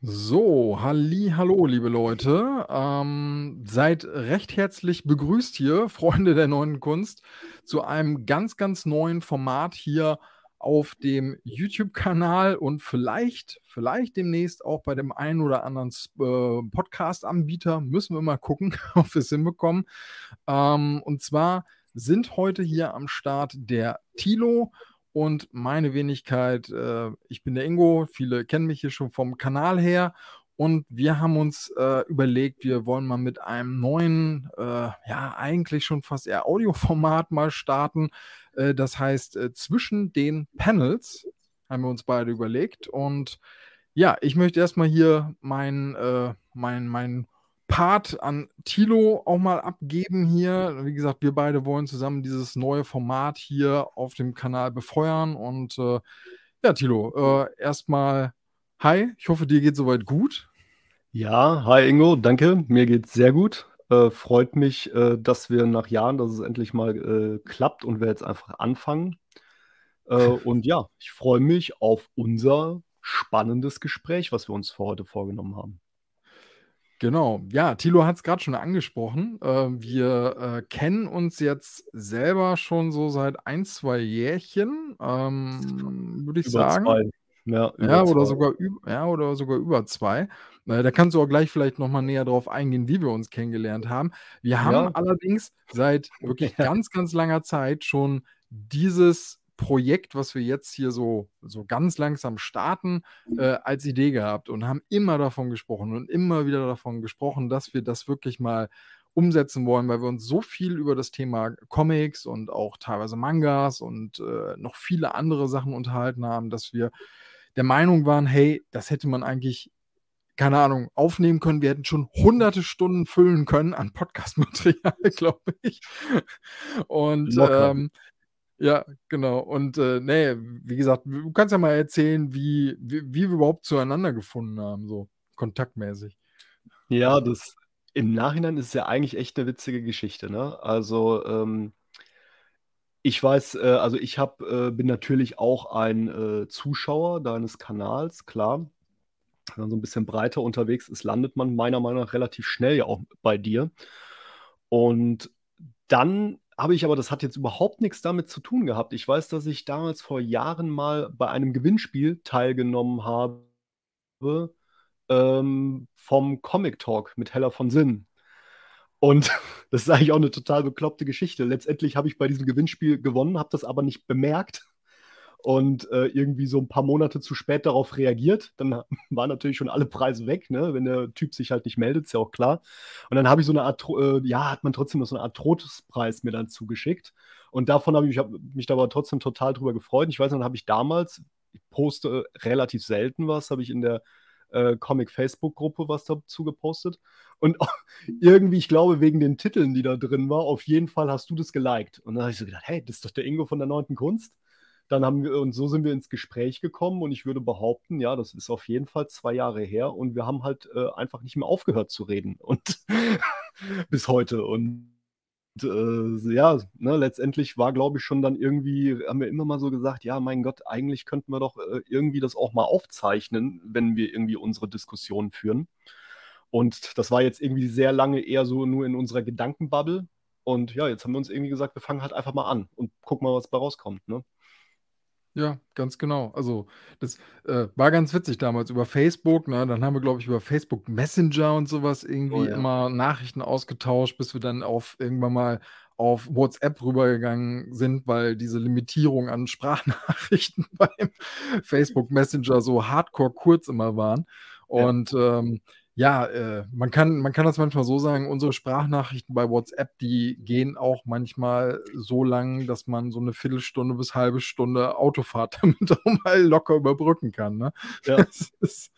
So, halli, hallo, liebe Leute. Ähm, seid recht herzlich begrüßt hier, Freunde der neuen Kunst, zu einem ganz, ganz neuen Format hier auf dem YouTube-Kanal und vielleicht, vielleicht demnächst auch bei dem einen oder anderen äh, Podcast-Anbieter. Müssen wir mal gucken, ob wir es hinbekommen. Ähm, und zwar sind heute hier am Start der Tilo und meine Wenigkeit. Äh, ich bin der Ingo, viele kennen mich hier schon vom Kanal her und wir haben uns äh, überlegt, wir wollen mal mit einem neuen, äh, ja, eigentlich schon fast eher Audioformat mal starten. Äh, das heißt, äh, zwischen den Panels haben wir uns beide überlegt. Und ja, ich möchte erstmal hier mein, äh, mein, mein Part an Tilo auch mal abgeben hier. Wie gesagt, wir beide wollen zusammen dieses neue Format hier auf dem Kanal befeuern. Und äh, ja, Tilo, äh, erstmal hi. Ich hoffe, dir geht soweit gut. Ja, hi Ingo, danke. Mir geht's sehr gut. Äh, freut mich, äh, dass wir nach Jahren, dass es endlich mal äh, klappt und wir jetzt einfach anfangen. Äh, und ja, ich freue mich auf unser spannendes Gespräch, was wir uns für heute vorgenommen haben. Genau, ja, Thilo hat es gerade schon angesprochen. Äh, wir äh, kennen uns jetzt selber schon so seit ein, zwei Jährchen, ähm, würde ich über sagen. Zwei. Ja, ja oder, sogar, ja, oder sogar über zwei. Äh, da kannst du auch gleich vielleicht nochmal näher drauf eingehen, wie wir uns kennengelernt haben. Wir haben ja. allerdings seit wirklich ganz, ganz langer Zeit schon dieses Projekt, was wir jetzt hier so, so ganz langsam starten, äh, als Idee gehabt und haben immer davon gesprochen und immer wieder davon gesprochen, dass wir das wirklich mal umsetzen wollen, weil wir uns so viel über das Thema Comics und auch teilweise Mangas und äh, noch viele andere Sachen unterhalten haben, dass wir der Meinung waren, hey, das hätte man eigentlich keine Ahnung, aufnehmen können. Wir hätten schon hunderte Stunden füllen können an Podcast-Material, glaube ich. Und ähm, ja, genau. Und äh, nee, wie gesagt, du kannst ja mal erzählen, wie, wie, wie wir überhaupt zueinander gefunden haben, so kontaktmäßig. Ja, das im Nachhinein ist ja eigentlich echt eine witzige Geschichte, ne? Also, ähm, ich weiß, äh, also ich hab, äh, bin natürlich auch ein äh, Zuschauer deines Kanals, klar. Wenn man so ein bisschen breiter unterwegs ist, landet man meiner Meinung nach relativ schnell ja auch bei dir. Und dann habe ich aber das hat jetzt überhaupt nichts damit zu tun gehabt. Ich weiß, dass ich damals vor Jahren mal bei einem Gewinnspiel teilgenommen habe, ähm, vom Comic Talk mit Hella von Sinn. Und das ist eigentlich auch eine total bekloppte Geschichte. Letztendlich habe ich bei diesem Gewinnspiel gewonnen, habe das aber nicht bemerkt und äh, irgendwie so ein paar Monate zu spät darauf reagiert. Dann waren natürlich schon alle Preise weg, ne? wenn der Typ sich halt nicht meldet, ist ja auch klar. Und dann habe ich so eine Art, äh, ja, hat man trotzdem noch so eine Art Trostpreis mir dann zugeschickt. Und davon habe ich mich, hab mich da aber trotzdem total drüber gefreut. Ich weiß, dann habe ich damals, ich poste relativ selten was, habe ich in der äh, Comic-Facebook-Gruppe was dazu gepostet. Und irgendwie, ich glaube, wegen den Titeln, die da drin war, auf jeden Fall hast du das geliked. Und dann habe ich so gedacht, hey, das ist doch der Ingo von der neunten Kunst. Dann haben wir, und so sind wir ins Gespräch gekommen und ich würde behaupten, ja, das ist auf jeden Fall zwei Jahre her und wir haben halt äh, einfach nicht mehr aufgehört zu reden und bis heute. Und äh, ja, ne, letztendlich war, glaube ich, schon dann irgendwie, haben wir immer mal so gesagt, ja, mein Gott, eigentlich könnten wir doch äh, irgendwie das auch mal aufzeichnen, wenn wir irgendwie unsere Diskussionen führen. Und das war jetzt irgendwie sehr lange eher so nur in unserer Gedankenbubble. Und ja, jetzt haben wir uns irgendwie gesagt, wir fangen halt einfach mal an und gucken mal, was bei rauskommt. Ne? Ja, ganz genau. Also, das äh, war ganz witzig damals über Facebook, ne? Dann haben wir, glaube ich, über Facebook Messenger und sowas oh irgendwie ja. immer Nachrichten ausgetauscht, bis wir dann auf irgendwann mal auf WhatsApp rübergegangen sind, weil diese Limitierung an Sprachnachrichten beim Facebook Messenger so hardcore kurz immer waren. Ja. Und ähm, ja, äh, man kann man kann das manchmal so sagen, unsere Sprachnachrichten bei WhatsApp, die gehen auch manchmal so lang, dass man so eine Viertelstunde bis halbe Stunde Autofahrt damit auch mal locker überbrücken kann, ne? Ja. Das ist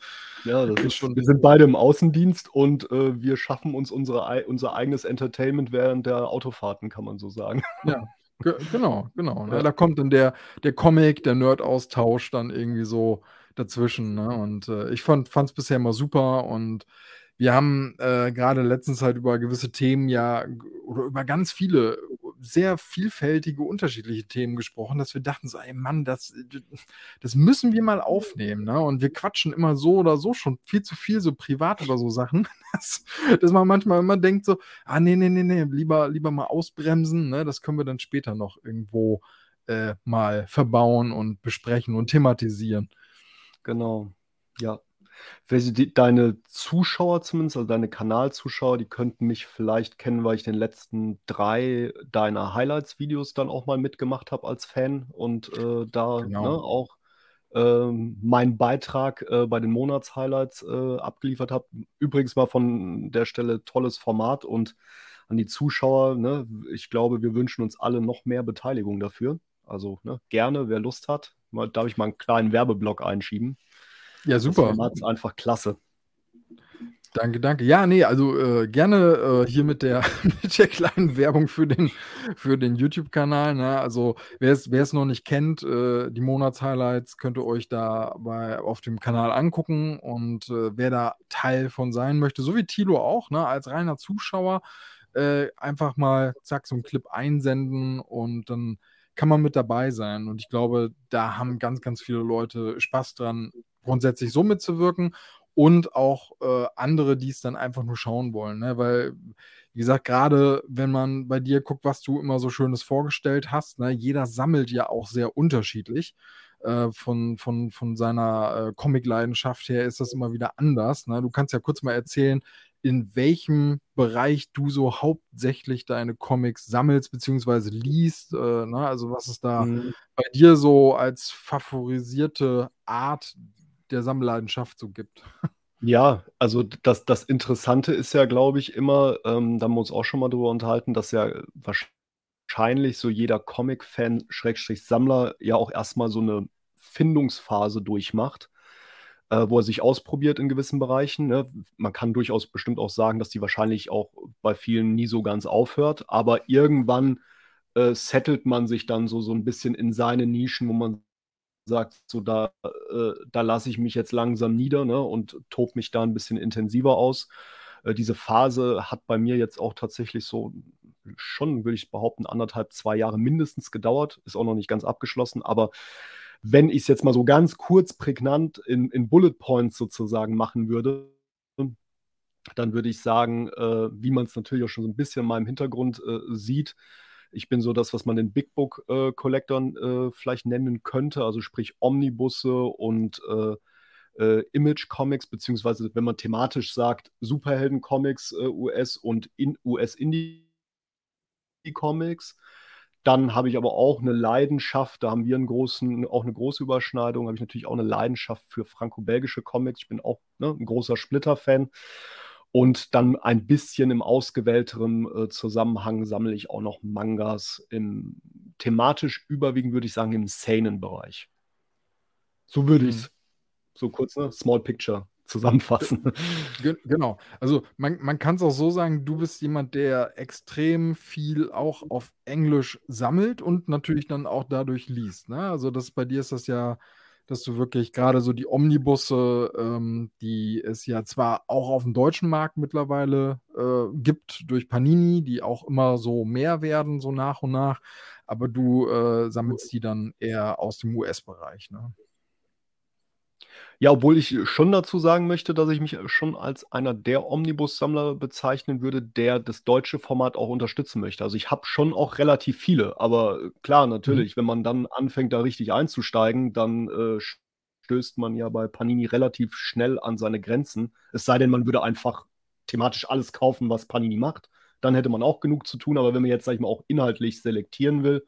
ja, das ist schon wir sind beide im Außendienst und, äh, wir schaffen uns unsere unser eigenes Entertainment während der Autofahrten, kann man so sagen. Ja, genau, genau, ne? Da kommt dann der der Comic, der Nerd-Austausch dann irgendwie so dazwischen. Ne? Und äh, ich fand es bisher immer super und wir haben äh, gerade letztens halt über gewisse Themen ja oder über ganz viele sehr vielfältige, unterschiedliche Themen gesprochen, dass wir dachten so, ey Mann, das, das müssen wir mal aufnehmen. Ne? Und wir quatschen immer so oder so schon viel zu viel so privat über so Sachen, dass, dass man manchmal immer denkt so, ah nee, nee, nee, nee, lieber, lieber mal ausbremsen. Ne? Das können wir dann später noch irgendwo äh, mal verbauen und besprechen und thematisieren. Genau, ja. Die, deine Zuschauer zumindest, also deine Kanalzuschauer, die könnten mich vielleicht kennen, weil ich den letzten drei deiner Highlights-Videos dann auch mal mitgemacht habe als Fan und äh, da genau. ne, auch ähm, meinen Beitrag äh, bei den Monats-Highlights äh, abgeliefert habe. Übrigens mal von der Stelle tolles Format und an die Zuschauer, ne, ich glaube, wir wünschen uns alle noch mehr Beteiligung dafür. Also ne, gerne, wer Lust hat, darf ich mal einen kleinen Werbeblock einschieben. Ja, super. Das ist einfach klasse. Danke, danke. Ja, nee, also äh, gerne äh, hier mit der, mit der kleinen Werbung für den, für den YouTube-Kanal. Ne? Also wer es noch nicht kennt, äh, die Monatshighlights könnt ihr euch da bei, auf dem Kanal angucken. Und äh, wer da Teil von sein möchte, so wie Tilo auch, ne, als reiner Zuschauer, äh, einfach mal zack, so einen Clip einsenden und dann kann man mit dabei sein. Und ich glaube, da haben ganz, ganz viele Leute Spaß dran, grundsätzlich so mitzuwirken und auch äh, andere, die es dann einfach nur schauen wollen. Ne? Weil, wie gesagt, gerade wenn man bei dir guckt, was du immer so Schönes vorgestellt hast, ne? jeder sammelt ja auch sehr unterschiedlich. Äh, von, von, von seiner äh, Comic-Leidenschaft her ist das immer wieder anders. Ne? Du kannst ja kurz mal erzählen, in welchem Bereich du so hauptsächlich deine Comics sammelst bzw. liest. Äh, ne? Also was es da mhm. bei dir so als favorisierte Art der Sammelleidenschaft so gibt. Ja, also das, das Interessante ist ja, glaube ich, immer, ähm, da haben wir uns auch schon mal drüber unterhalten, dass ja wahrscheinlich so jeder Comic-Fan, Schrägstrich Sammler, ja auch erstmal so eine Findungsphase durchmacht, äh, wo er sich ausprobiert in gewissen Bereichen. Ne? Man kann durchaus bestimmt auch sagen, dass die wahrscheinlich auch bei vielen nie so ganz aufhört, aber irgendwann äh, settelt man sich dann so, so ein bisschen in seine Nischen, wo man sagt, so da, äh, da lasse ich mich jetzt langsam nieder ne, und tobe mich da ein bisschen intensiver aus. Äh, diese Phase hat bei mir jetzt auch tatsächlich so schon, würde ich behaupten, anderthalb, zwei Jahre mindestens gedauert. Ist auch noch nicht ganz abgeschlossen, aber wenn ich es jetzt mal so ganz kurz prägnant in, in Bullet Points sozusagen machen würde, dann würde ich sagen, äh, wie man es natürlich auch schon so ein bisschen in meinem Hintergrund äh, sieht, ich bin so das, was man den Big Book äh, Collectern äh, vielleicht nennen könnte, also sprich Omnibusse und äh, äh Image Comics, beziehungsweise wenn man thematisch sagt, Superhelden Comics äh, US und in US Indie Comics. Dann habe ich aber auch eine Leidenschaft, da haben wir einen großen, auch eine große Überschneidung, habe ich natürlich auch eine Leidenschaft für franco-belgische Comics. Ich bin auch ne, ein großer Splitter-Fan. Und dann ein bisschen im ausgewählteren äh, Zusammenhang sammle ich auch noch Mangas im thematisch überwiegend, würde ich sagen, im sanen Bereich. So würde ich es, mhm. so kurz, ne? Small Picture zusammenfassen. Genau. Also man, man kann es auch so sagen, du bist jemand, der extrem viel auch auf Englisch sammelt und natürlich dann auch dadurch liest. Ne? Also das bei dir ist das ja dass du wirklich gerade so die Omnibusse, ähm, die es ja zwar auch auf dem deutschen Markt mittlerweile äh, gibt durch Panini, die auch immer so mehr werden, so nach und nach, aber du äh, sammelst die dann eher aus dem US-Bereich. Ne? Ja, obwohl ich schon dazu sagen möchte, dass ich mich schon als einer der Omnibus-Sammler bezeichnen würde, der das deutsche Format auch unterstützen möchte. Also ich habe schon auch relativ viele, aber äh, klar, Mhm. natürlich, wenn man dann anfängt, da richtig einzusteigen, dann äh, stößt man ja bei Panini relativ schnell an seine Grenzen. Es sei denn, man würde einfach thematisch alles kaufen, was Panini macht. Dann hätte man auch genug zu tun, aber wenn man jetzt, sag ich mal, auch inhaltlich selektieren will,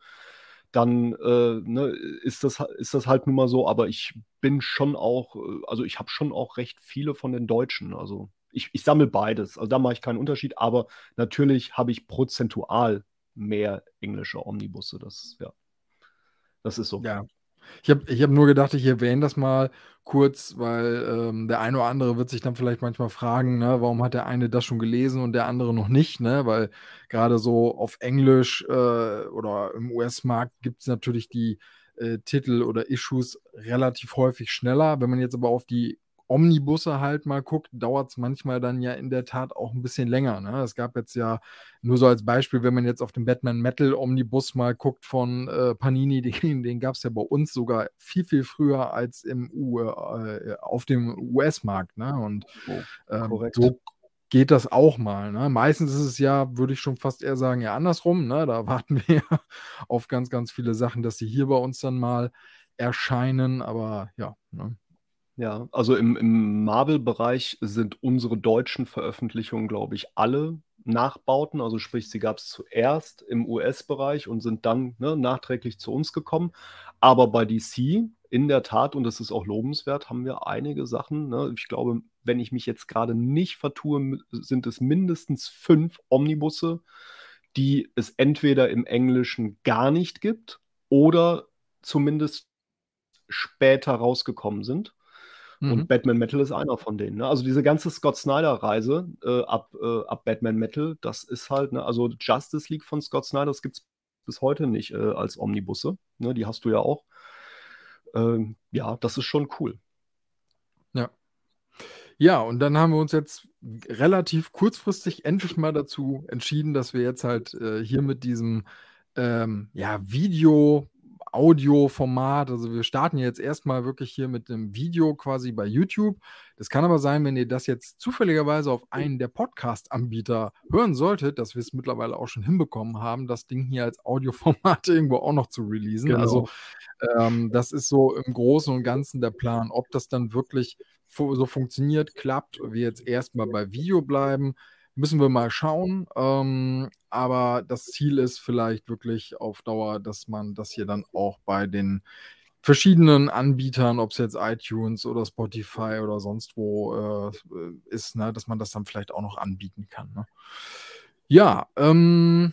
dann äh, ne, ist, das, ist das halt nun mal so. Aber ich bin schon auch, äh, also ich habe schon auch recht viele von den Deutschen. Also ich, ich sammle beides. Also da mache ich keinen Unterschied. Aber natürlich habe ich prozentual mehr englische Omnibusse. Das, ja, das ist so. Ja, ich habe ich hab nur gedacht, ich erwähne das mal kurz, weil ähm, der eine oder andere wird sich dann vielleicht manchmal fragen, ne, warum hat der eine das schon gelesen und der andere noch nicht, ne? Weil gerade so auf Englisch äh, oder im US-Markt gibt es natürlich die äh, Titel oder Issues relativ häufig schneller. Wenn man jetzt aber auf die Omnibusse halt mal guckt, dauert es manchmal dann ja in der Tat auch ein bisschen länger. Ne? Es gab jetzt ja nur so als Beispiel, wenn man jetzt auf den Batman Metal Omnibus mal guckt von äh, Panini, den, den gab es ja bei uns sogar viel, viel früher als im U, äh, auf dem US-Markt. Ne? Und oh, ähm, so geht das auch mal. Ne? Meistens ist es ja, würde ich schon fast eher sagen, ja andersrum. Ne? Da warten wir auf ganz, ganz viele Sachen, dass sie hier bei uns dann mal erscheinen. Aber ja. Ne? Ja, also im, im Marvel-Bereich sind unsere deutschen Veröffentlichungen, glaube ich, alle Nachbauten. Also sprich, sie gab es zuerst im US-Bereich und sind dann ne, nachträglich zu uns gekommen. Aber bei DC in der Tat, und das ist auch lobenswert, haben wir einige Sachen. Ne? Ich glaube, wenn ich mich jetzt gerade nicht vertue, sind es mindestens fünf Omnibusse, die es entweder im Englischen gar nicht gibt oder zumindest später rausgekommen sind. Mhm. Und Batman Metal ist einer von denen. Ne? Also diese ganze Scott Snyder-Reise äh, ab, äh, ab Batman Metal, das ist halt, ne? also Justice League von Scott Snyder, das gibt es bis heute nicht äh, als Omnibusse. Ne? Die hast du ja auch. Ähm, ja, das ist schon cool. Ja. Ja, und dann haben wir uns jetzt relativ kurzfristig endlich mal dazu entschieden, dass wir jetzt halt äh, hier mit diesem ähm, ja, Video, Audio-Format, also wir starten jetzt erstmal wirklich hier mit einem Video quasi bei YouTube. Das kann aber sein, wenn ihr das jetzt zufälligerweise auf einen der Podcast-Anbieter hören solltet, dass wir es mittlerweile auch schon hinbekommen haben, das Ding hier als Audioformat irgendwo auch noch zu releasen. Genau. Also ähm, das ist so im Großen und Ganzen der Plan. Ob das dann wirklich so funktioniert, klappt, wir jetzt erstmal bei Video bleiben, müssen wir mal schauen. Ähm, aber das Ziel ist vielleicht wirklich auf Dauer, dass man das hier dann auch bei den verschiedenen Anbietern, ob es jetzt iTunes oder Spotify oder sonst wo äh, ist, ne, dass man das dann vielleicht auch noch anbieten kann. Ne? Ja, ähm,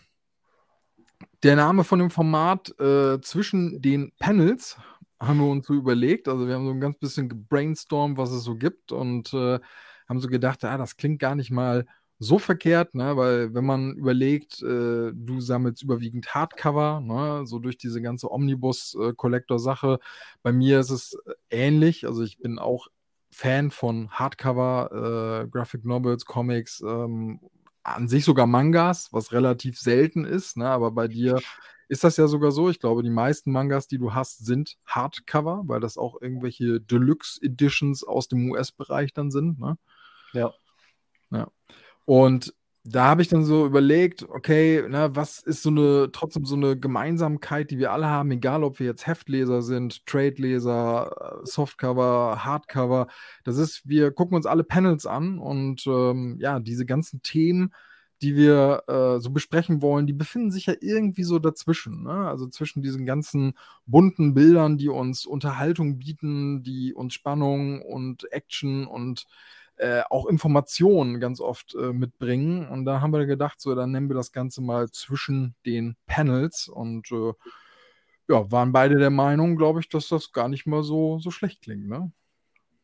der Name von dem Format äh, zwischen den Panels haben wir uns so überlegt. Also wir haben so ein ganz bisschen gebrainstormt, was es so gibt und äh, haben so gedacht, ah, das klingt gar nicht mal so verkehrt, ne? weil wenn man überlegt, äh, du sammelst überwiegend Hardcover, ne? so durch diese ganze Omnibus-Collector-Sache. Bei mir ist es äh, ähnlich, also ich bin auch Fan von Hardcover, äh, Graphic Novels, Comics, ähm, an sich sogar Mangas, was relativ selten ist, ne? aber bei dir ist das ja sogar so. Ich glaube, die meisten Mangas, die du hast, sind Hardcover, weil das auch irgendwelche Deluxe Editions aus dem US-Bereich dann sind. Ne? Ja. Ja. Und da habe ich dann so überlegt, okay, na, was ist so eine, trotzdem so eine Gemeinsamkeit, die wir alle haben, egal ob wir jetzt Heftleser sind, Trade-Leser, äh, Softcover, Hardcover. Das ist, wir gucken uns alle Panels an und ähm, ja, diese ganzen Themen, die wir äh, so besprechen wollen, die befinden sich ja irgendwie so dazwischen. Ne? Also zwischen diesen ganzen bunten Bildern, die uns Unterhaltung bieten, die uns Spannung und Action und äh, auch Informationen ganz oft äh, mitbringen. Und da haben wir gedacht, so, dann nennen wir das Ganze mal zwischen den Panels und äh, ja, waren beide der Meinung, glaube ich, dass das gar nicht mal so, so schlecht klingt, ne?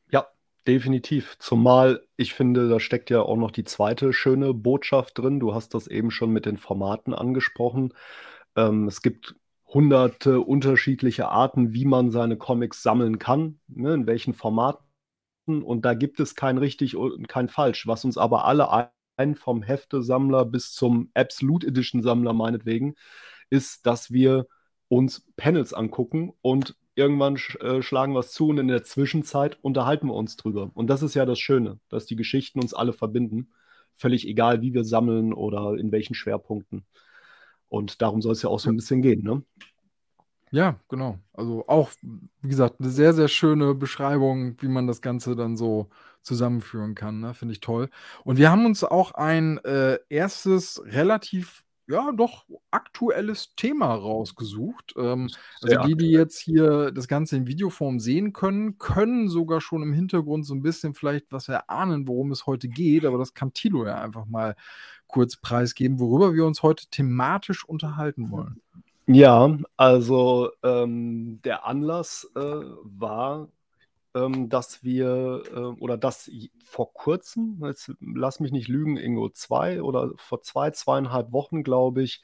Ja, definitiv. Zumal ich finde, da steckt ja auch noch die zweite schöne Botschaft drin. Du hast das eben schon mit den Formaten angesprochen. Ähm, es gibt hunderte unterschiedliche Arten, wie man seine Comics sammeln kann, ne, in welchen Formaten und da gibt es kein richtig und kein falsch, was uns aber alle ein, vom Heftesammler bis zum Absolute Edition Sammler meinetwegen, ist, dass wir uns Panels angucken und irgendwann sch äh, schlagen es zu und in der Zwischenzeit unterhalten wir uns drüber. Und das ist ja das Schöne, dass die Geschichten uns alle verbinden. Völlig egal, wie wir sammeln oder in welchen Schwerpunkten. Und darum soll es ja auch so ein bisschen gehen, ne? Ja, genau. Also auch, wie gesagt, eine sehr, sehr schöne Beschreibung, wie man das Ganze dann so zusammenführen kann. Ne? Finde ich toll. Und wir haben uns auch ein äh, erstes relativ, ja, doch aktuelles Thema rausgesucht. Ähm, also die, die jetzt hier das Ganze in Videoform sehen können, können sogar schon im Hintergrund so ein bisschen vielleicht was erahnen, worum es heute geht. Aber das kann Tilo ja einfach mal kurz preisgeben, worüber wir uns heute thematisch unterhalten wollen. Ja, also ähm, der Anlass äh, war, ähm, dass wir äh, oder dass vor kurzem, jetzt lass mich nicht lügen, Ingo, zwei oder vor zwei, zweieinhalb Wochen, glaube ich,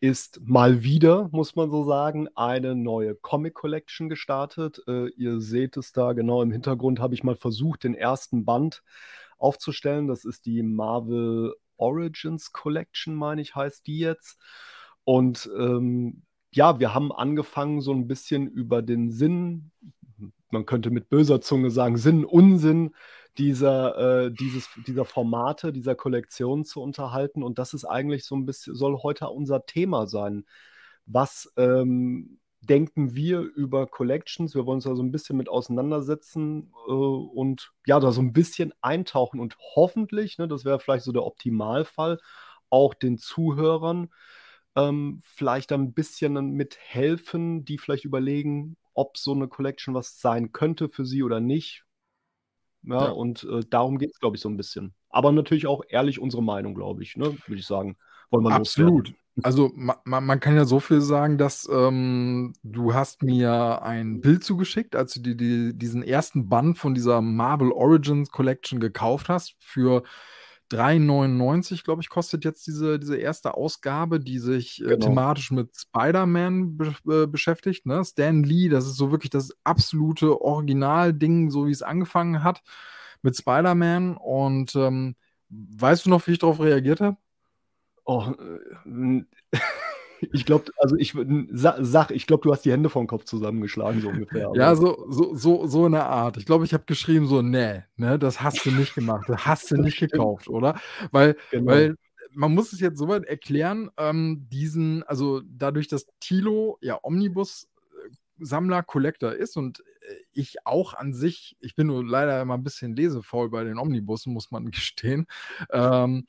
ist mal wieder, muss man so sagen, eine neue Comic Collection gestartet. Äh, ihr seht es da genau im Hintergrund, habe ich mal versucht, den ersten Band aufzustellen. Das ist die Marvel Origins Collection, meine ich, heißt die jetzt. Und ähm, ja, wir haben angefangen, so ein bisschen über den Sinn, man könnte mit böser Zunge sagen, Sinn, Unsinn dieser, äh, dieses, dieser Formate, dieser Kollektion zu unterhalten. Und das ist eigentlich so ein bisschen, soll heute unser Thema sein. Was ähm, denken wir über Collections? Wir wollen uns da so ein bisschen mit auseinandersetzen äh, und ja, da so ein bisschen eintauchen und hoffentlich, ne, das wäre vielleicht so der Optimalfall, auch den Zuhörern ähm, vielleicht ein bisschen mithelfen, die vielleicht überlegen, ob so eine Collection was sein könnte für sie oder nicht. Ja, ja. und äh, darum geht es, glaube ich, so ein bisschen. Aber natürlich auch ehrlich unsere Meinung, glaube ich, ne? würde ich sagen. Wollen wir Absolut. Also ma, ma, man kann ja so viel sagen, dass ähm, du hast mir ein Bild zugeschickt, als du die, die, diesen ersten Band von dieser Marvel Origins Collection gekauft hast für 3,99, glaube ich, kostet jetzt diese, diese erste Ausgabe, die sich äh, genau. thematisch mit Spider-Man be äh, beschäftigt. Ne? Stan Lee, das ist so wirklich das absolute Originalding, so wie es angefangen hat mit Spider-Man. Und ähm, weißt du noch, wie ich darauf reagiert habe? Oh, äh, ich glaube, also ich sag, ich glaube, du hast die Hände vom Kopf zusammengeschlagen, so ungefähr. ja, so, so, so, so in der Art. Ich glaube, ich habe geschrieben, so, nee, ne, das hast du nicht gemacht, das hast du nicht gekauft, oder? Weil, genau. weil man muss es jetzt soweit erklären, ähm, diesen, also dadurch, dass Tilo ja Omnibus Sammler, Collector ist und äh, ich auch an sich, ich bin nur leider immer ein bisschen lesefaul bei den Omnibussen, muss man gestehen. Ähm,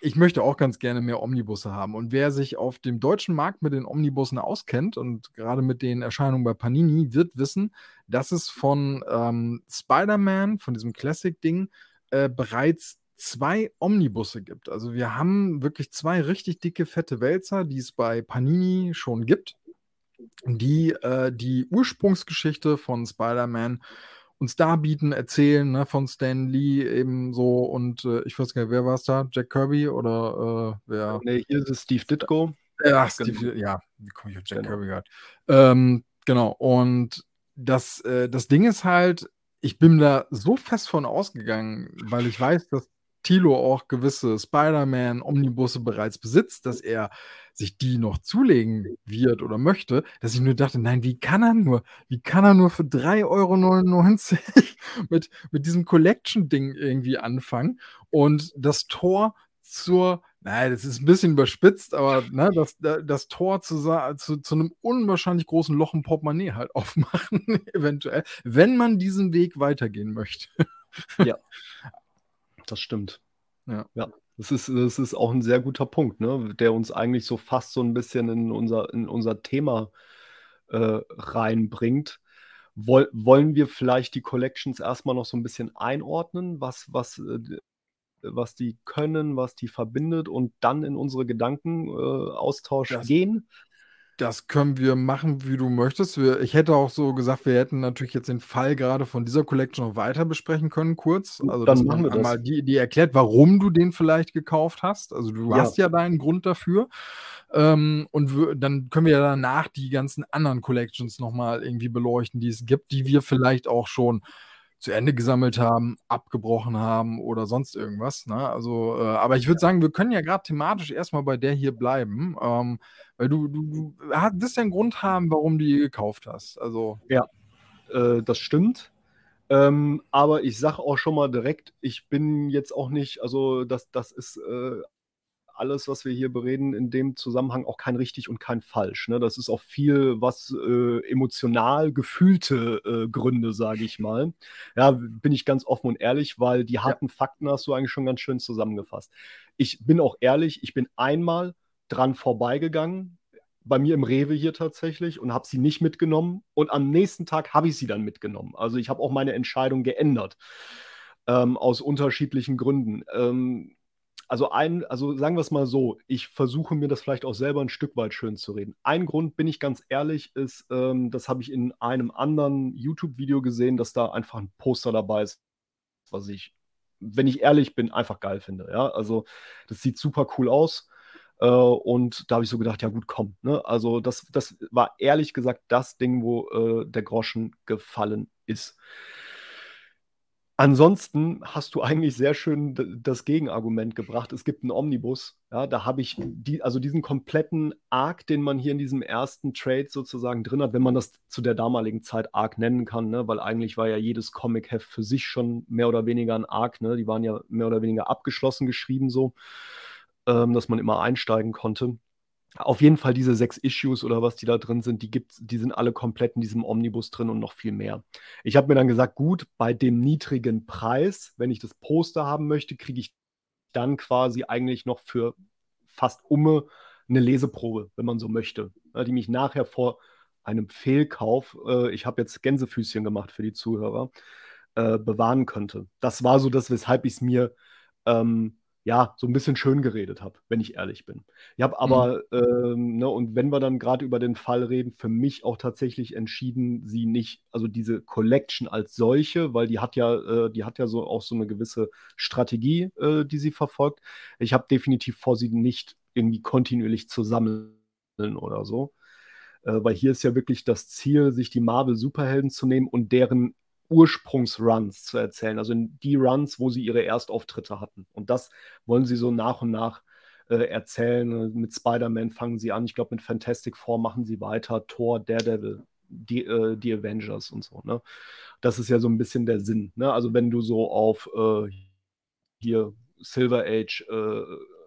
ich möchte auch ganz gerne mehr Omnibusse haben. Und wer sich auf dem deutschen Markt mit den Omnibussen auskennt und gerade mit den Erscheinungen bei Panini, wird wissen, dass es von ähm, Spider-Man, von diesem Classic-Ding, äh, bereits zwei Omnibusse gibt. Also wir haben wirklich zwei richtig dicke, fette Wälzer, die es bei Panini schon gibt, die äh, die Ursprungsgeschichte von Spider-Man uns darbieten, erzählen, ne, von Stan Lee eben so und äh, ich weiß gar nicht, wer war es da? Jack Kirby oder äh, wer? Nee, hier ist es Steve Ditko. Ja, Steve, genau. ja, wie komme ich auf Jack genau. Kirby gerade? Ähm, genau, und das, äh, das Ding ist halt, ich bin da so fest von ausgegangen, weil ich weiß, dass Tilo auch gewisse Spider-Man-Omnibusse bereits besitzt, dass er sich die noch zulegen wird oder möchte, dass ich nur dachte, nein, wie kann er nur, wie kann er nur für 3,99 Euro mit, mit diesem Collection-Ding irgendwie anfangen und das Tor zur, nein, das ist ein bisschen überspitzt, aber ne, das, das Tor zu, zu, zu einem unwahrscheinlich großen Loch im Portemonnaie halt aufmachen, eventuell, wenn man diesen Weg weitergehen möchte. Ja. Das stimmt. Ja. ja. Das ist, das ist auch ein sehr guter Punkt, ne? der uns eigentlich so fast so ein bisschen in unser, in unser Thema äh, reinbringt. Woll, wollen wir vielleicht die Collections erstmal noch so ein bisschen einordnen, was, was, äh, was die können, was die verbindet und dann in unsere Gedankenaustausch äh, gehen? Das können wir machen, wie du möchtest. Wir, ich hätte auch so gesagt, wir hätten natürlich jetzt den Fall gerade von dieser Collection noch weiter besprechen können, kurz. Also, Dann machen wir das. einmal die, die erklärt, warum du den vielleicht gekauft hast. Also, du ja. hast ja deinen Grund dafür. Ähm, und dann können wir ja danach die ganzen anderen Collections nochmal irgendwie beleuchten, die es gibt, die wir vielleicht auch schon zu Ende gesammelt haben, abgebrochen haben oder sonst irgendwas. Ne? Also, äh, aber ich würde sagen, wir können ja gerade thematisch erstmal bei der hier bleiben, ähm, weil du, du, du wirst ja einen Grund haben, warum du die gekauft hast. Also. Ja, äh, das stimmt. Ähm, aber ich sage auch schon mal direkt, ich bin jetzt auch nicht, also das, das ist äh, alles, was wir hier bereden, in dem Zusammenhang auch kein richtig und kein falsch. Ne? Das ist auch viel, was äh, emotional gefühlte äh, Gründe, sage ich mal. Ja, bin ich ganz offen und ehrlich, weil die harten ja. Fakten hast du eigentlich schon ganz schön zusammengefasst. Ich bin auch ehrlich, ich bin einmal dran vorbeigegangen, bei mir im Rewe hier tatsächlich und habe sie nicht mitgenommen. Und am nächsten Tag habe ich sie dann mitgenommen. Also ich habe auch meine Entscheidung geändert. Ähm, aus unterschiedlichen Gründen. Ähm, also ein, also sagen wir es mal so, ich versuche mir das vielleicht auch selber ein Stück weit schön zu reden. Ein Grund, bin ich ganz ehrlich, ist, ähm, das habe ich in einem anderen YouTube-Video gesehen, dass da einfach ein Poster dabei ist, was ich, wenn ich ehrlich bin, einfach geil finde. Ja, also das sieht super cool aus. Äh, und da habe ich so gedacht, ja gut, komm. Ne? Also das, das war ehrlich gesagt das Ding, wo äh, der Groschen gefallen ist. Ansonsten hast du eigentlich sehr schön das Gegenargument gebracht. Es gibt einen Omnibus. Ja, da habe ich die, also diesen kompletten Arc, den man hier in diesem ersten Trade sozusagen drin hat, wenn man das zu der damaligen Zeit Arc nennen kann, ne? weil eigentlich war ja jedes Comic-Heft für sich schon mehr oder weniger ein Arc. Ne? Die waren ja mehr oder weniger abgeschlossen geschrieben, so, ähm, dass man immer einsteigen konnte. Auf jeden Fall diese sechs Issues oder was die da drin sind, die gibt's, die sind alle komplett in diesem Omnibus drin und noch viel mehr. Ich habe mir dann gesagt, gut, bei dem niedrigen Preis, wenn ich das Poster haben möchte, kriege ich dann quasi eigentlich noch für fast umme eine Leseprobe, wenn man so möchte, die mich nachher vor einem Fehlkauf, äh, ich habe jetzt Gänsefüßchen gemacht für die Zuhörer, äh, bewahren könnte. Das war so das, weshalb ich es mir ähm, ja, so ein bisschen schön geredet habe, wenn ich ehrlich bin. Ich habe aber, mhm. ähm, ne, und wenn wir dann gerade über den Fall reden, für mich auch tatsächlich entschieden, sie nicht, also diese Collection als solche, weil die hat ja, äh, die hat ja so auch so eine gewisse Strategie, äh, die sie verfolgt. Ich habe definitiv vor, sie nicht irgendwie kontinuierlich zu sammeln oder so. Äh, weil hier ist ja wirklich das Ziel, sich die Marvel-Superhelden zu nehmen und deren Ursprungsruns zu erzählen, also die Runs, wo sie ihre Erstauftritte hatten. Und das wollen sie so nach und nach äh, erzählen. Mit Spider-Man fangen sie an, ich glaube, mit Fantastic Four machen sie weiter, Thor, Daredevil, die, äh, die Avengers und so. Ne? Das ist ja so ein bisschen der Sinn. Ne? Also, wenn du so auf äh, hier Silver Age äh,